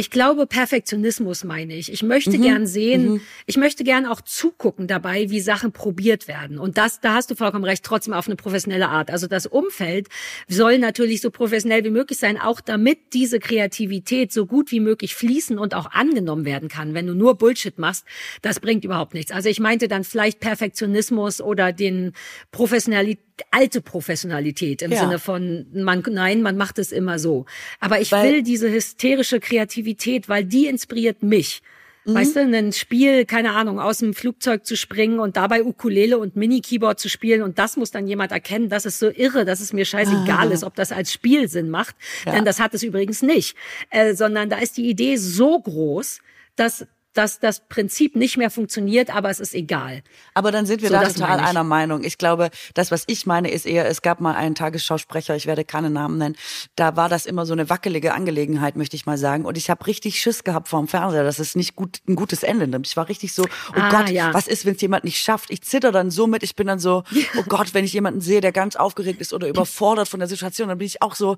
ich glaube, Perfektionismus meine ich. Ich möchte mhm. gern sehen, mhm. ich möchte gern auch zugucken dabei, wie Sachen probiert werden. Und das, da hast du vollkommen recht, trotzdem auf eine professionelle Art. Also das Umfeld soll natürlich so professionell wie möglich sein, auch damit diese Kreativität so gut wie möglich fließen und auch angenommen werden kann. Wenn du nur Bullshit machst, das bringt überhaupt nichts. Also ich meinte dann vielleicht Perfektionismus oder den Professionalität alte Professionalität im ja. Sinne von man nein, man macht es immer so. Aber ich weil, will diese hysterische Kreativität, weil die inspiriert mich. Mhm. Weißt du, ein Spiel, keine Ahnung, aus dem Flugzeug zu springen und dabei Ukulele und Mini-Keyboard zu spielen und das muss dann jemand erkennen, das ist so irre, dass es mir scheißegal ah. ist, ob das als Spiel Sinn macht. Ja. Denn das hat es übrigens nicht. Äh, sondern da ist die Idee so groß, dass dass das Prinzip nicht mehr funktioniert, aber es ist egal. Aber dann sind wir so, da total einer Meinung. Ich glaube, das, was ich meine, ist eher, es gab mal einen Tagesschausprecher, ich werde keine Namen nennen, da war das immer so eine wackelige Angelegenheit, möchte ich mal sagen. Und ich habe richtig Schiss gehabt vorm Fernseher, dass es nicht gut, ein gutes Ende nimmt. Ich war richtig so, oh ah, Gott, ja. was ist, wenn es jemand nicht schafft? Ich zitter dann so mit, ich bin dann so, oh Gott, wenn ich jemanden sehe, der ganz aufgeregt ist oder überfordert von der Situation, dann bin ich auch so,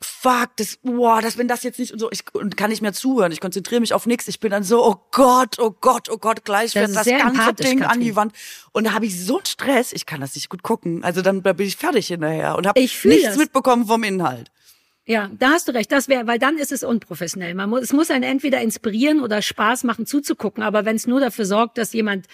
fuck, das, boah, das, wenn das jetzt nicht und so, ich und kann nicht mehr zuhören, ich konzentriere mich auf nichts, ich bin dann so, oh Gott, oh Gott, oh Gott, gleich das wird das ganze Ding Katrin. an die Wand. Und da habe ich so einen Stress, ich kann das nicht gut gucken. Also dann da bin ich fertig hinterher und habe nichts das. mitbekommen vom Inhalt. Ja, da hast du recht. Das wäre, weil dann ist es unprofessionell. Man muss, es muss einen entweder inspirieren oder Spaß machen zuzugucken. Aber wenn es nur dafür sorgt, dass jemand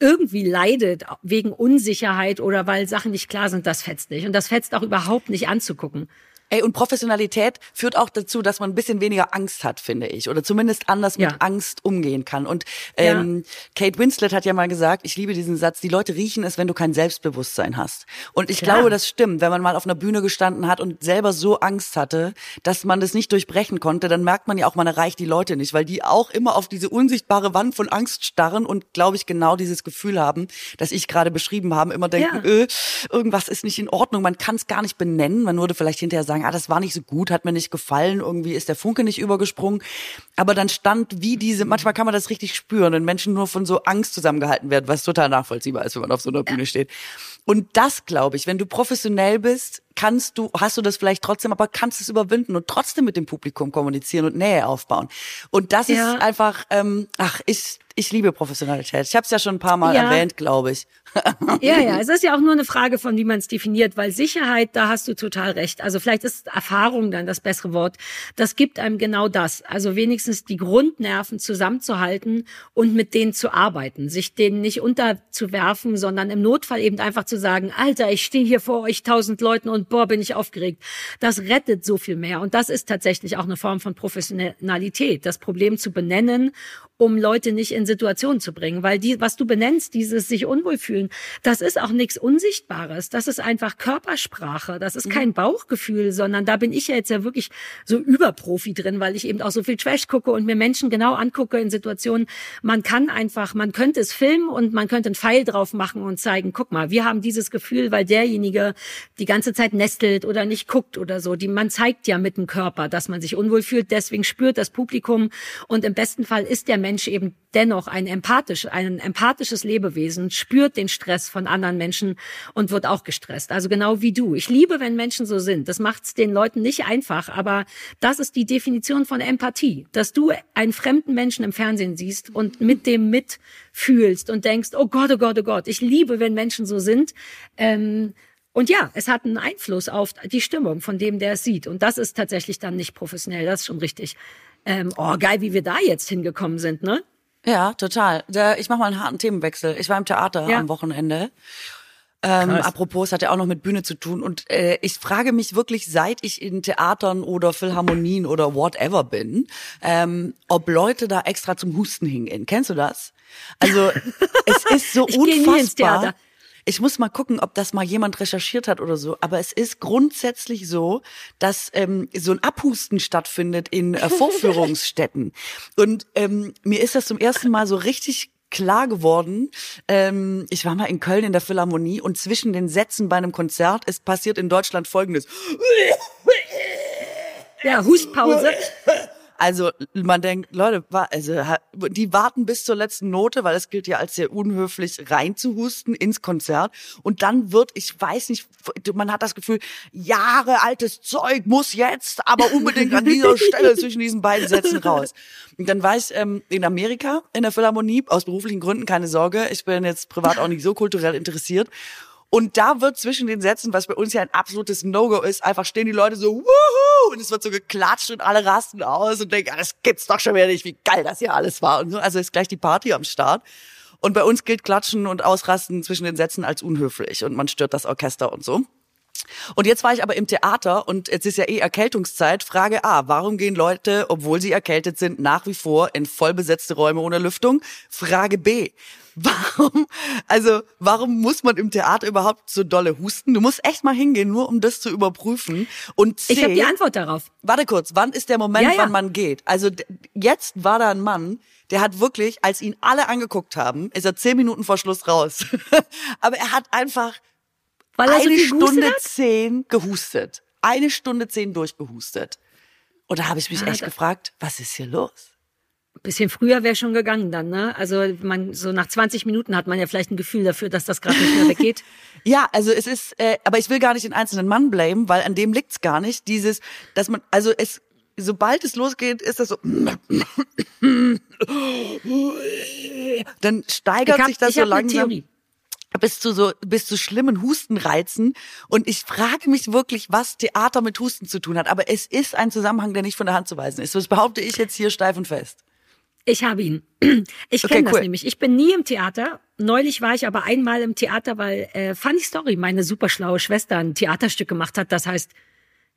irgendwie leidet wegen Unsicherheit oder weil Sachen nicht klar sind, das fetzt nicht. Und das fetzt auch überhaupt nicht anzugucken. Ey, und Professionalität führt auch dazu, dass man ein bisschen weniger Angst hat, finde ich. Oder zumindest anders ja. mit Angst umgehen kann. Und ähm, ja. Kate Winslet hat ja mal gesagt, ich liebe diesen Satz, die Leute riechen es, wenn du kein Selbstbewusstsein hast. Und ich Klar. glaube, das stimmt. Wenn man mal auf einer Bühne gestanden hat und selber so Angst hatte, dass man das nicht durchbrechen konnte, dann merkt man ja auch, man erreicht die Leute nicht, weil die auch immer auf diese unsichtbare Wand von Angst starren und, glaube ich, genau dieses Gefühl haben, das ich gerade beschrieben habe, immer denken, ja. äh, irgendwas ist nicht in Ordnung. Man kann es gar nicht benennen. Man würde vielleicht hinterher sagen, sagen, ah, das war nicht so gut, hat mir nicht gefallen, irgendwie ist der Funke nicht übergesprungen. Aber dann stand wie diese, manchmal kann man das richtig spüren, wenn Menschen nur von so Angst zusammengehalten werden, was total nachvollziehbar ist, wenn man auf so einer Bühne steht. Und das glaube ich, wenn du professionell bist, kannst du, hast du das vielleicht trotzdem, aber kannst es überwinden und trotzdem mit dem Publikum kommunizieren und Nähe aufbauen. Und das ja. ist einfach, ähm, ach, ich, ich liebe Professionalität. Ich habe es ja schon ein paar Mal ja. erwähnt, glaube ich. ja, ja, es ist ja auch nur eine Frage von, wie man es definiert, weil Sicherheit, da hast du total recht. Also vielleicht ist Erfahrung dann das bessere Wort. Das gibt einem genau das. Also wenigstens die Grundnerven zusammenzuhalten und mit denen zu arbeiten, sich denen nicht unterzuwerfen, sondern im Notfall eben einfach zu sagen, Alter, ich stehe hier vor euch tausend Leuten und boah, bin ich aufgeregt. Das rettet so viel mehr. Und das ist tatsächlich auch eine Form von Professionalität, das Problem zu benennen um Leute nicht in Situationen zu bringen. Weil die, was du benennst, dieses sich unwohl fühlen, das ist auch nichts Unsichtbares. Das ist einfach Körpersprache. Das ist kein Bauchgefühl, sondern da bin ich ja jetzt ja wirklich so Überprofi drin, weil ich eben auch so viel Trash gucke und mir Menschen genau angucke in Situationen. Man kann einfach, man könnte es filmen und man könnte einen Pfeil drauf machen und zeigen, guck mal, wir haben dieses Gefühl, weil derjenige die ganze Zeit nestelt oder nicht guckt oder so. Die, man zeigt ja mit dem Körper, dass man sich unwohl fühlt. Deswegen spürt das Publikum und im besten Fall ist der Mensch eben dennoch ein empathisch, ein empathisches Lebewesen, spürt den Stress von anderen Menschen und wird auch gestresst. Also genau wie du. Ich liebe, wenn Menschen so sind. Das macht es den Leuten nicht einfach, aber das ist die Definition von Empathie, dass du einen fremden Menschen im Fernsehen siehst und mit dem mitfühlst und denkst, oh Gott, oh Gott, oh Gott. Ich liebe, wenn Menschen so sind. Ähm, und ja, es hat einen Einfluss auf die Stimmung von dem, der es sieht. Und das ist tatsächlich dann nicht professionell. Das ist schon richtig. Ähm, oh, geil, wie wir da jetzt hingekommen sind, ne? Ja, total. Ich mache mal einen harten Themenwechsel. Ich war im Theater ja. am Wochenende. Ähm, apropos, es hat ja auch noch mit Bühne zu tun. Und äh, ich frage mich wirklich, seit ich in Theatern oder Philharmonien oder whatever bin, ähm, ob Leute da extra zum Husten hingehen. Kennst du das? Also es ist so ich unfassbar. Ich muss mal gucken, ob das mal jemand recherchiert hat oder so. Aber es ist grundsätzlich so, dass ähm, so ein Abhusten stattfindet in äh, Vorführungsstätten. Und ähm, mir ist das zum ersten Mal so richtig klar geworden. Ähm, ich war mal in Köln in der Philharmonie und zwischen den Sätzen bei einem Konzert ist passiert in Deutschland Folgendes. Ja, Hustpause. Also man denkt, Leute, also die warten bis zur letzten Note, weil es gilt ja als sehr unhöflich reinzuhusten ins Konzert und dann wird, ich weiß nicht, man hat das Gefühl, Jahre altes Zeug muss jetzt, aber unbedingt an dieser Stelle zwischen diesen beiden Sätzen raus. Und dann war ich ähm, in Amerika in der Philharmonie aus beruflichen Gründen, keine Sorge, ich bin jetzt privat auch nicht so kulturell interessiert und da wird zwischen den Sätzen, was bei uns ja ein absolutes No-Go ist, einfach stehen die Leute so, wuhu, und es wird so geklatscht und alle rasten aus und denken, ah, das gibt's doch schon wieder nicht, wie geil das hier alles war und so. Also ist gleich die Party am Start. Und bei uns gilt Klatschen und Ausrasten zwischen den Sätzen als unhöflich und man stört das Orchester und so. Und jetzt war ich aber im Theater und jetzt ist ja eh Erkältungszeit. Frage A, warum gehen Leute, obwohl sie erkältet sind, nach wie vor in vollbesetzte Räume ohne Lüftung? Frage B, warum, also warum muss man im Theater überhaupt so dolle husten? Du musst echt mal hingehen, nur um das zu überprüfen. Und C, ich habe die Antwort darauf. Warte kurz, wann ist der Moment, ja, ja. wann man geht? Also jetzt war da ein Mann, der hat wirklich, als ihn alle angeguckt haben, ist er zehn Minuten vor Schluss raus. aber er hat einfach weil er eine so Stunde hat? zehn gehustet. Eine Stunde zehn durchgehustet. Und da habe ich mich ja, echt gefragt, was ist hier los? Bisschen früher wäre schon gegangen dann, ne? Also man so nach 20 Minuten hat man ja vielleicht ein Gefühl dafür, dass das gerade nicht mehr weggeht. ja, also es ist, äh, aber ich will gar nicht den einzelnen Mann blamen, weil an dem liegt's gar nicht. Dieses, dass man, also es, sobald es losgeht, ist das so. dann steigert hab, sich das so langsam. Bis zu so bis zu schlimmen Hustenreizen und ich frage mich wirklich, was Theater mit Husten zu tun hat, aber es ist ein Zusammenhang, der nicht von der Hand zu weisen ist. Das behaupte ich jetzt hier steif und fest. Ich habe ihn. Ich okay, kenne das nämlich. Ich bin nie im Theater. Neulich war ich aber einmal im Theater, weil äh, Funny Story, meine super schlaue Schwester ein Theaterstück gemacht hat, das heißt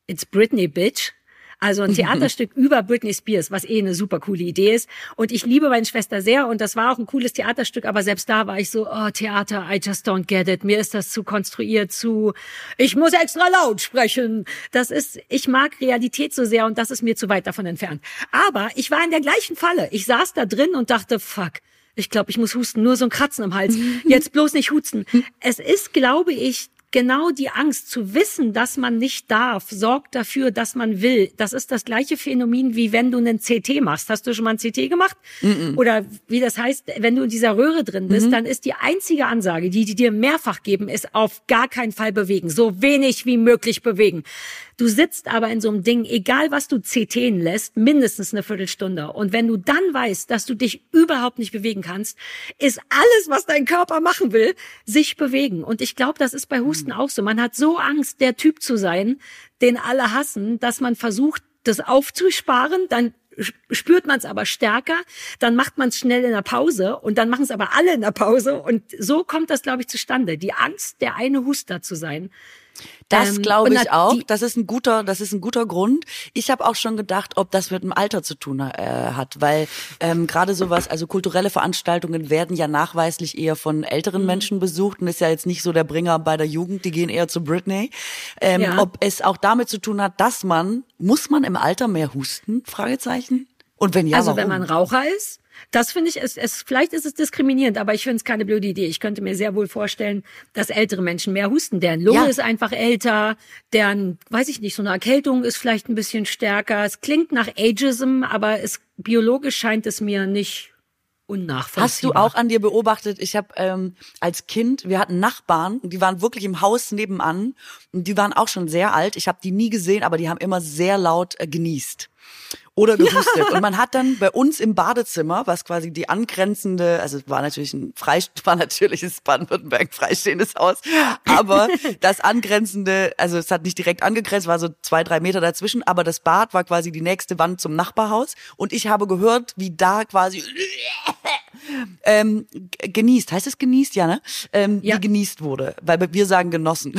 It's Britney Bitch. Also ein Theaterstück über Britney Spears, was eh eine super coole Idee ist. Und ich liebe meine Schwester sehr und das war auch ein cooles Theaterstück, aber selbst da war ich so, oh, Theater, I just don't get it. Mir ist das zu konstruiert, zu, ich muss extra laut sprechen. Das ist, ich mag Realität so sehr und das ist mir zu weit davon entfernt. Aber ich war in der gleichen Falle. Ich saß da drin und dachte, fuck, ich glaube, ich muss husten, nur so ein Kratzen im Hals. Jetzt bloß nicht husten. Es ist, glaube ich, genau die Angst zu wissen, dass man nicht darf, sorgt dafür, dass man will. Das ist das gleiche Phänomen, wie wenn du einen CT machst. Hast du schon mal einen CT gemacht? Mm -mm. Oder wie das heißt, wenn du in dieser Röhre drin bist, mm dann ist die einzige Ansage, die die dir mehrfach geben, ist auf gar keinen Fall bewegen. So wenig wie möglich bewegen. Du sitzt aber in so einem Ding, egal was du CTen lässt, mindestens eine Viertelstunde. Und wenn du dann weißt, dass du dich überhaupt nicht bewegen kannst, ist alles, was dein Körper machen will, sich bewegen. Und ich glaube, das ist bei Husten auch so. Man hat so Angst, der Typ zu sein, den alle hassen, dass man versucht, das aufzusparen, dann spürt man es aber stärker, dann macht man es schnell in der Pause und dann machen es aber alle in der Pause und so kommt das, glaube ich, zustande. Die Angst, der eine Huster zu sein. Das ähm, glaube ich auch. Das ist ein guter, das ist ein guter Grund. Ich habe auch schon gedacht, ob das mit dem Alter zu tun äh, hat, weil ähm, gerade sowas, also kulturelle Veranstaltungen werden ja nachweislich eher von älteren mhm. Menschen besucht und ist ja jetzt nicht so der Bringer bei der Jugend. Die gehen eher zu Britney. Ähm, ja. Ob es auch damit zu tun hat, dass man muss man im Alter mehr husten? Fragezeichen. Und wenn ja, also warum? wenn man Raucher ist, das finde ich, es, es, vielleicht ist es diskriminierend, aber ich finde es keine blöde Idee. Ich könnte mir sehr wohl vorstellen, dass ältere Menschen mehr husten. Deren Lunge ja. ist einfach älter, deren, weiß ich nicht, so eine Erkältung ist vielleicht ein bisschen stärker. Es klingt nach Ageism, aber es biologisch scheint es mir nicht unnachvollziehbar. Hast du auch an dir beobachtet, ich habe ähm, als Kind, wir hatten Nachbarn, die waren wirklich im Haus nebenan und die waren auch schon sehr alt. Ich habe die nie gesehen, aber die haben immer sehr laut äh, genießt oder gehustet. Ja. Und man hat dann bei uns im Badezimmer, was quasi die angrenzende, also war natürlich ein frei, war natürliches Baden-Württemberg freistehendes Haus, aber das angrenzende, also es hat nicht direkt angegrenzt, war so zwei, drei Meter dazwischen, aber das Bad war quasi die nächste Wand zum Nachbarhaus und ich habe gehört, wie da quasi ähm, genießt, heißt es genießt, ja, ne? Ähm, ja. Die genießt wurde, weil wir sagen genossen.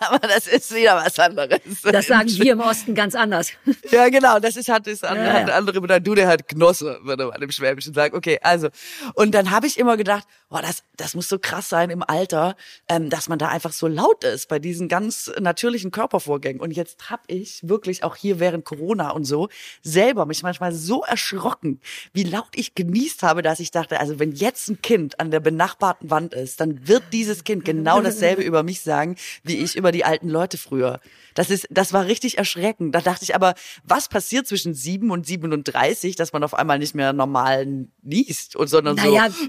aber das ist wieder was anderes. Das sagen wir im Osten ganz anders. ja, genau, das ist halt ist an, ja, ja. andere Bedeutung. Du, der hat Genosse, würde man im Schwäbischen sagen. Okay, also. Und dann habe ich immer gedacht, boah, das, das muss so krass sein im Alter, ähm, dass man da einfach so laut ist bei diesen ganz natürlichen Körpervorgängen. Und jetzt habe ich wirklich auch hier während Corona und so selber mich manchmal so erschrocken, wie laut ich genießt habe, dass ich dachte, also wenn jetzt ein Kind an der benachbarten Wand ist, dann wird dieses Kind genau dasselbe über mich sagen, wie ich über die alten Leute früher. Das ist, das war richtig erschreckend. Da dachte ich aber, was passiert zwischen sieben und 37, dass man auf einmal nicht mehr normal niest und sondern naja, so.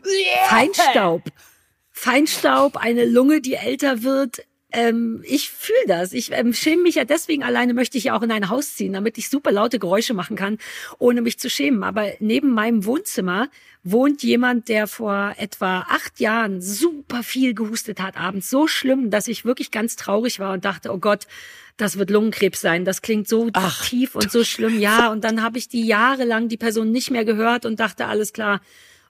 Feinstaub. Feinstaub, eine Lunge, die älter wird, ähm, ich fühle das. Ich ähm, schäme mich ja deswegen alleine, möchte ich ja auch in ein Haus ziehen, damit ich super laute Geräusche machen kann, ohne mich zu schämen. Aber neben meinem Wohnzimmer wohnt jemand, der vor etwa acht Jahren super viel gehustet hat abends. So schlimm, dass ich wirklich ganz traurig war und dachte, oh Gott, das wird Lungenkrebs sein. Das klingt so Ach, tief und so schlimm. Ja, und dann habe ich die jahrelang die Person nicht mehr gehört und dachte, alles klar,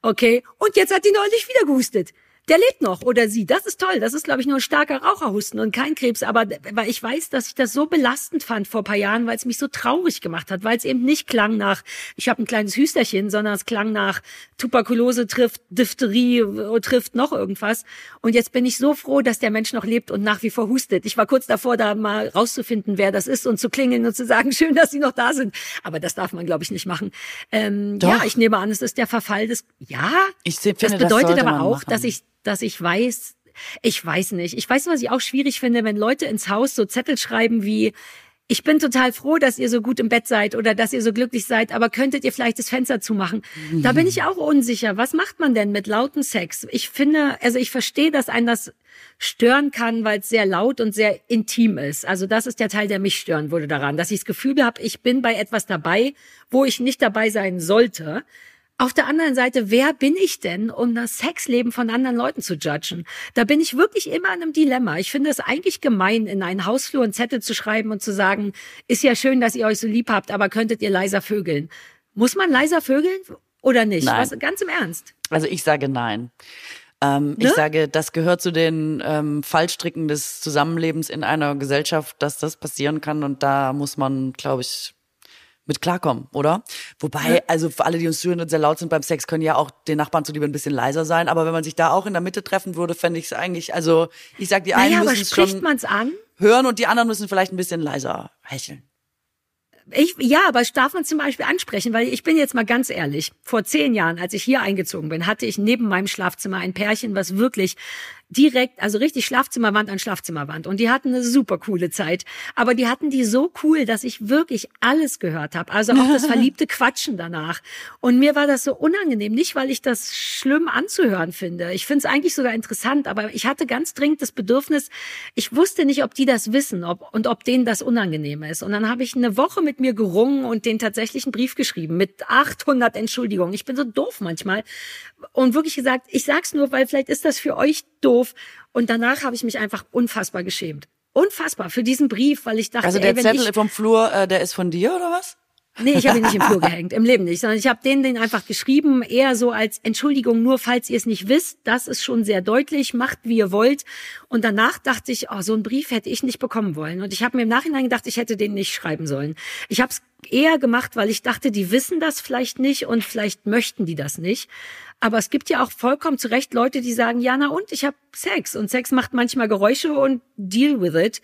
Okay. Und jetzt hat die neulich wieder gehustet der lebt noch oder sie. Das ist toll. Das ist, glaube ich, nur ein starker Raucherhusten und kein Krebs. Aber weil ich weiß, dass ich das so belastend fand vor paar Jahren, weil es mich so traurig gemacht hat, weil es eben nicht klang nach, ich habe ein kleines Hüsterchen, sondern es klang nach Tuberkulose trifft Diphtherie, äh, trifft noch irgendwas. Und jetzt bin ich so froh, dass der Mensch noch lebt und nach wie vor hustet. Ich war kurz davor, da mal rauszufinden, wer das ist und zu klingeln und zu sagen, schön, dass Sie noch da sind. Aber das darf man, glaube ich, nicht machen. Ähm, ja, ich nehme an, es ist der Verfall des, ja, ich finde, das bedeutet das aber auch, machen. dass ich dass ich weiß, ich weiß nicht. Ich weiß, was ich auch schwierig finde, wenn Leute ins Haus so Zettel schreiben wie, ich bin total froh, dass ihr so gut im Bett seid oder dass ihr so glücklich seid, aber könntet ihr vielleicht das Fenster zumachen? Da bin ich auch unsicher. Was macht man denn mit lauten Sex? Ich finde, also ich verstehe, dass einen das stören kann, weil es sehr laut und sehr intim ist. Also das ist der Teil, der mich stören würde daran, dass ich das Gefühl habe, ich bin bei etwas dabei, wo ich nicht dabei sein sollte. Auf der anderen Seite, wer bin ich denn, um das Sexleben von anderen Leuten zu judgen? Da bin ich wirklich immer in einem Dilemma. Ich finde es eigentlich gemein, in einen Hausflur einen Zettel zu schreiben und zu sagen, ist ja schön, dass ihr euch so lieb habt, aber könntet ihr leiser vögeln? Muss man leiser vögeln oder nicht? Nein. Was, ganz im Ernst. Also ich sage nein. Ähm, ne? Ich sage, das gehört zu den ähm, Fallstricken des Zusammenlebens in einer Gesellschaft, dass das passieren kann. Und da muss man, glaube ich, mit klarkommen, oder? Wobei, also für alle, die uns zuhören und sehr laut sind beim Sex, können ja auch den Nachbarn zuliebe ein bisschen leiser sein. Aber wenn man sich da auch in der Mitte treffen würde, fände ich es eigentlich, also ich sag, die einen naja, müssen es schon man's an? hören und die anderen müssen vielleicht ein bisschen leiser hecheln. Ich, ja, aber darf man zum Beispiel ansprechen, weil ich bin jetzt mal ganz ehrlich. Vor zehn Jahren, als ich hier eingezogen bin, hatte ich neben meinem Schlafzimmer ein Pärchen, was wirklich direkt, also richtig Schlafzimmerwand an Schlafzimmerwand. Und die hatten eine super coole Zeit. Aber die hatten die so cool, dass ich wirklich alles gehört habe. Also auch das verliebte Quatschen danach. Und mir war das so unangenehm. Nicht, weil ich das schlimm anzuhören finde. Ich finde es eigentlich sogar interessant. Aber ich hatte ganz dringend das Bedürfnis, ich wusste nicht, ob die das wissen ob, und ob denen das unangenehm ist. Und dann habe ich eine Woche mit mir gerungen und den tatsächlichen Brief geschrieben mit 800 Entschuldigungen. Ich bin so doof manchmal. Und wirklich gesagt, ich sag's nur, weil vielleicht ist das für euch doof doof. Und danach habe ich mich einfach unfassbar geschämt. Unfassbar für diesen Brief, weil ich dachte, also der ey, Zettel ich, vom Flur, äh, der ist von dir oder was? Nee, ich habe ihn nicht im Flur gehängt, im Leben nicht, sondern ich habe denen den einfach geschrieben, eher so als Entschuldigung, nur falls ihr es nicht wisst, das ist schon sehr deutlich, macht wie ihr wollt. Und danach dachte ich, oh, so einen Brief hätte ich nicht bekommen wollen. Und ich habe mir im Nachhinein gedacht, ich hätte den nicht schreiben sollen. Ich habe es eher gemacht, weil ich dachte, die wissen das vielleicht nicht und vielleicht möchten die das nicht. Aber es gibt ja auch vollkommen zu Recht Leute, die sagen, ja, na und, ich habe Sex. Und Sex macht manchmal Geräusche und deal with it.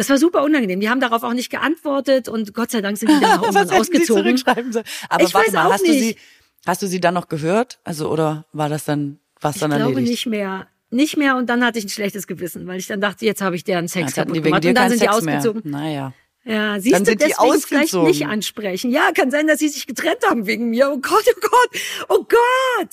Das war super unangenehm. Die haben darauf auch nicht geantwortet und Gott sei Dank sind die dann auch irgendwann ausgezogen. Aber ich warte mal, hast nicht. du sie, hast du sie dann noch gehört? Also, oder war das dann, was dann erledigt? Ich glaube nicht mehr. Nicht mehr und dann hatte ich ein schlechtes Gewissen, weil ich dann dachte, jetzt habe ich deren Sex ja, kaputt gemacht. Und dann sind Sex die ausgezogen. Mehr. Naja. Ja, siehst dann du, deswegen vielleicht nicht ansprechen. Ja, kann sein, dass sie sich getrennt haben wegen mir. Oh Gott, oh Gott, oh Gott.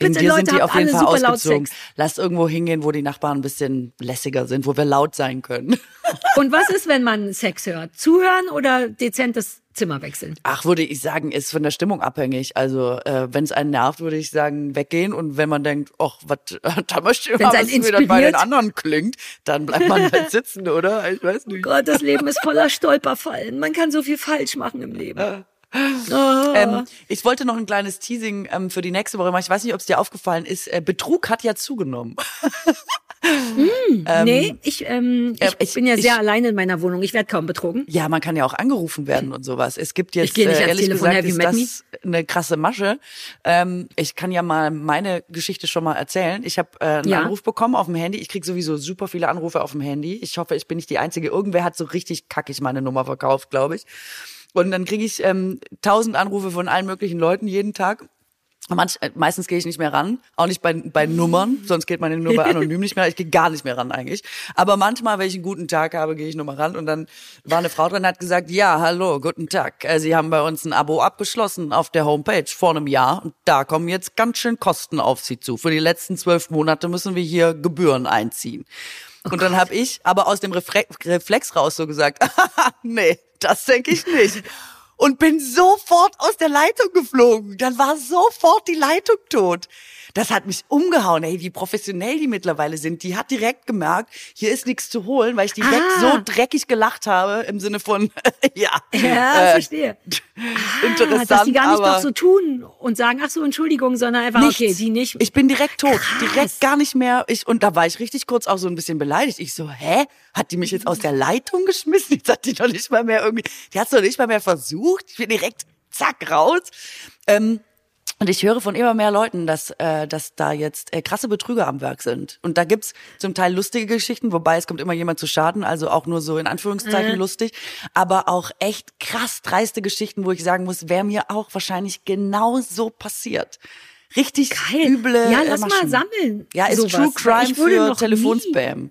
Bitte, dir Leute, sind die auf jeden Fall ausgezogen. Lass irgendwo hingehen, wo die Nachbarn ein bisschen lässiger sind, wo wir laut sein können. Und was ist, wenn man Sex hört? Zuhören oder dezentes Zimmer wechseln? Ach, würde ich sagen, ist von der Stimmung abhängig. Also, äh, wenn es einen nervt, würde ich sagen, weggehen. Und wenn man denkt, ach, was, da möchte ich mal, was wieder bei den anderen klingt, dann bleibt man halt sitzen, oder? Ich weiß nicht. Oh Gott, das Leben ist voller Stolperfallen. Man kann so viel falsch machen im Leben. Oh. Ähm, ich wollte noch ein kleines Teasing ähm, für die nächste Woche machen. Ich weiß nicht, ob es dir aufgefallen ist. Äh, Betrug hat ja zugenommen. Hm, ähm, nee, ich, ähm, ich, ich bin ja sehr ich, alleine in meiner Wohnung. Ich werde kaum betrogen. Ja, man kann ja auch angerufen werden und sowas. Es gibt jetzt, ich nicht äh, ehrlich Telefon, gesagt, ist das eine krasse Masche. Ähm, ich kann ja mal meine Geschichte schon mal erzählen. Ich habe äh, einen ja. Anruf bekommen auf dem Handy. Ich krieg sowieso super viele Anrufe auf dem Handy. Ich hoffe, ich bin nicht die Einzige. Irgendwer hat so richtig kackig meine Nummer verkauft, glaube ich. Und dann kriege ich ähm, tausend Anrufe von allen möglichen Leuten jeden Tag. Manch, äh, meistens gehe ich nicht mehr ran, auch nicht bei, bei Nummern, sonst geht meine Nummer anonym nicht mehr. Ich gehe gar nicht mehr ran eigentlich. Aber manchmal, wenn ich einen guten Tag habe, gehe ich nochmal ran. Und dann war eine Frau drin, hat gesagt, ja, hallo, guten Tag. Äh, Sie haben bei uns ein Abo abgeschlossen auf der Homepage vor einem Jahr. Und da kommen jetzt ganz schön Kosten auf Sie zu. Für die letzten zwölf Monate müssen wir hier Gebühren einziehen. Und dann habe ich aber aus dem Reflex raus so gesagt, nee, das denke ich nicht. Und bin sofort aus der Leitung geflogen. Dann war sofort die Leitung tot. Das hat mich umgehauen, ey, wie professionell die mittlerweile sind. Die hat direkt gemerkt, hier ist nichts zu holen, weil ich direkt ah. so dreckig gelacht habe, im Sinne von, ja. Ja, äh, verstehe. Ah, interessant. Dass die gar nicht doch so tun und sagen, ach so, Entschuldigung, sondern einfach, nichts. okay, die nicht. Ich bin direkt tot. Krass. Direkt gar nicht mehr. Ich, und da war ich richtig kurz auch so ein bisschen beleidigt. Ich so, hä? Hat die mich jetzt aus der Leitung geschmissen? Jetzt hat die doch nicht mal mehr irgendwie, die hat es doch nicht mal mehr versucht. Ich bin direkt zack raus. Ähm, und ich höre von immer mehr Leuten, dass, äh, dass da jetzt äh, krasse Betrüger am Werk sind. Und da gibt's zum Teil lustige Geschichten, wobei es kommt immer jemand zu Schaden, also auch nur so in Anführungszeichen mhm. lustig, aber auch echt krass dreiste Geschichten, wo ich sagen muss, wäre mir auch wahrscheinlich genau so passiert. Richtig Geil. üble Ja, lass Maschen. mal sammeln. Ja, ist sowas. True Crime für Telefonspam.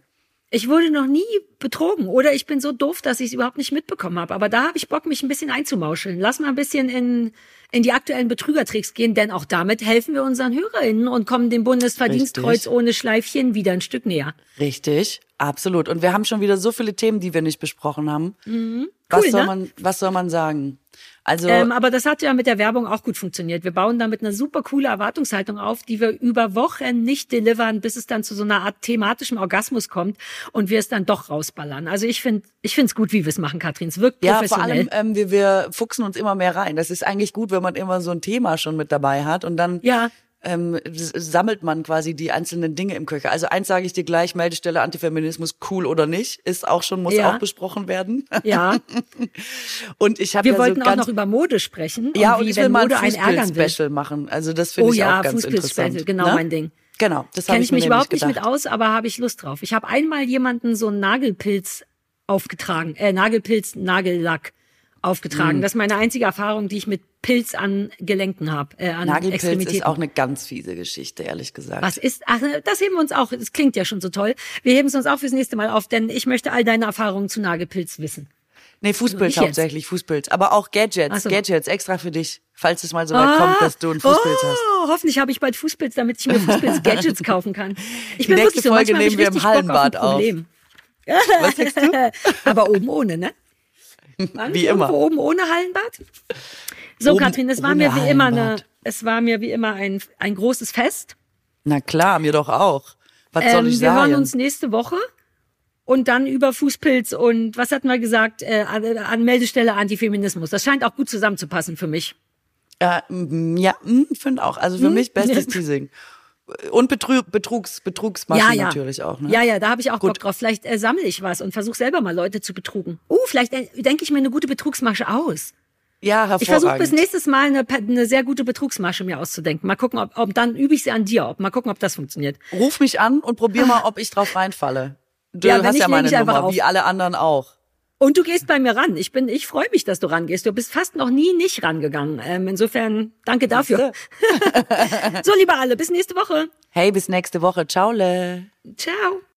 Ich wurde noch nie betrogen oder ich bin so doof, dass ich es überhaupt nicht mitbekommen habe. Aber da habe ich Bock, mich ein bisschen einzumauscheln. Lass mal ein bisschen in, in die aktuellen Betrügertricks gehen, denn auch damit helfen wir unseren HörerInnen und kommen dem Bundesverdienstkreuz Richtig. ohne Schleifchen wieder ein Stück näher. Richtig, absolut. Und wir haben schon wieder so viele Themen, die wir nicht besprochen haben. Mhm. Cool, was soll ne? man, was soll man sagen? Also, ähm, aber das hat ja mit der Werbung auch gut funktioniert. Wir bauen damit eine super coole Erwartungshaltung auf, die wir über Wochen nicht delivern, bis es dann zu so einer Art thematischem Orgasmus kommt und wir es dann doch rausballern. Also ich finde, ich finde es gut, wie wir es machen, Katrin. Es wirkt professionell. Ja, vor allem ähm, wir, wir fuchsen uns immer mehr rein. Das ist eigentlich gut, wenn man immer so ein Thema schon mit dabei hat und dann ja ähm, sammelt man quasi die einzelnen Dinge im Köcher. Also eins sage ich dir gleich, Meldestelle Antifeminismus cool oder nicht, ist auch schon, muss ja. auch besprochen werden. Ja. und ich habe Wir ja wollten so auch noch über Mode sprechen. Ja, und, wie, und ich will mal ein Fußpilz-Special machen. Also das finde oh, ich ja, auch ganz interessant. genau ne? mein Ding. Genau, das habe ich, ich mich überhaupt nicht mit aus, aber habe ich Lust drauf. Ich habe einmal jemanden so einen Nagelpilz aufgetragen, äh, Nagelpilz, Nagellack aufgetragen. Mm. Das ist meine einzige Erfahrung, die ich mit Pilz an Gelenken habe. Äh, an Nagelpilz ist auch eine ganz fiese Geschichte, ehrlich gesagt. Was ist, ach, das heben wir uns auch, das klingt ja schon so toll. Wir heben es uns auch fürs nächste Mal auf, denn ich möchte all deine Erfahrungen zu Nagelpilz wissen. Nee, Fußpilz also hauptsächlich, Fußpilz. Aber auch Gadgets, so. Gadgets extra für dich, falls es mal so weit ah, kommt, dass du einen Fußpilz oh, hast. Hoffentlich habe ich bald Fußpilz, damit ich mir Fußpilz-Gadgets kaufen kann. Ich Die bin nächste so, Folge nehmen wir im Hallenbad auf. Was sagst du? Aber oben ohne, ne? Wie immer. Oben ohne Hallenbad? So, oben, Katrin, es war mir wie immer eine, es war mir wie immer ein, ein großes Fest. Na klar, mir doch auch. Was soll ähm, ich sagen? Wir hören uns nächste Woche und dann über Fußpilz und was hatten wir gesagt, äh, an Meldestelle Antifeminismus. Das scheint auch gut zusammenzupassen für mich. Äh, ja, ich finde auch. Also für hm? mich bestes Teasing. Und Betrug, Betrugs, Betrugsmaschen ja, ja. natürlich auch. Ne? Ja, ja, da habe ich auch Gut. Bock drauf. Vielleicht äh, sammle ich was und versuche selber mal Leute zu betrugen. Uh, vielleicht äh, denke ich mir eine gute Betrugsmasche aus. Ja, hervorragend. Ich versuche bis nächstes Mal eine, eine sehr gute Betrugsmasche mir auszudenken. Mal gucken, ob, ob dann übe ich sie an dir. Ob, mal gucken, ob das funktioniert. Ruf mich an und probier mal, ob ich drauf reinfalle. Du ja, hast ja meine Nummer, wie alle anderen auch. Und du gehst bei mir ran. Ich bin, ich freue mich, dass du rangehst. Du bist fast noch nie nicht rangegangen. Ähm, insofern, danke dafür. so, liebe alle, bis nächste Woche. Hey, bis nächste Woche. Ciao. Le. Ciao.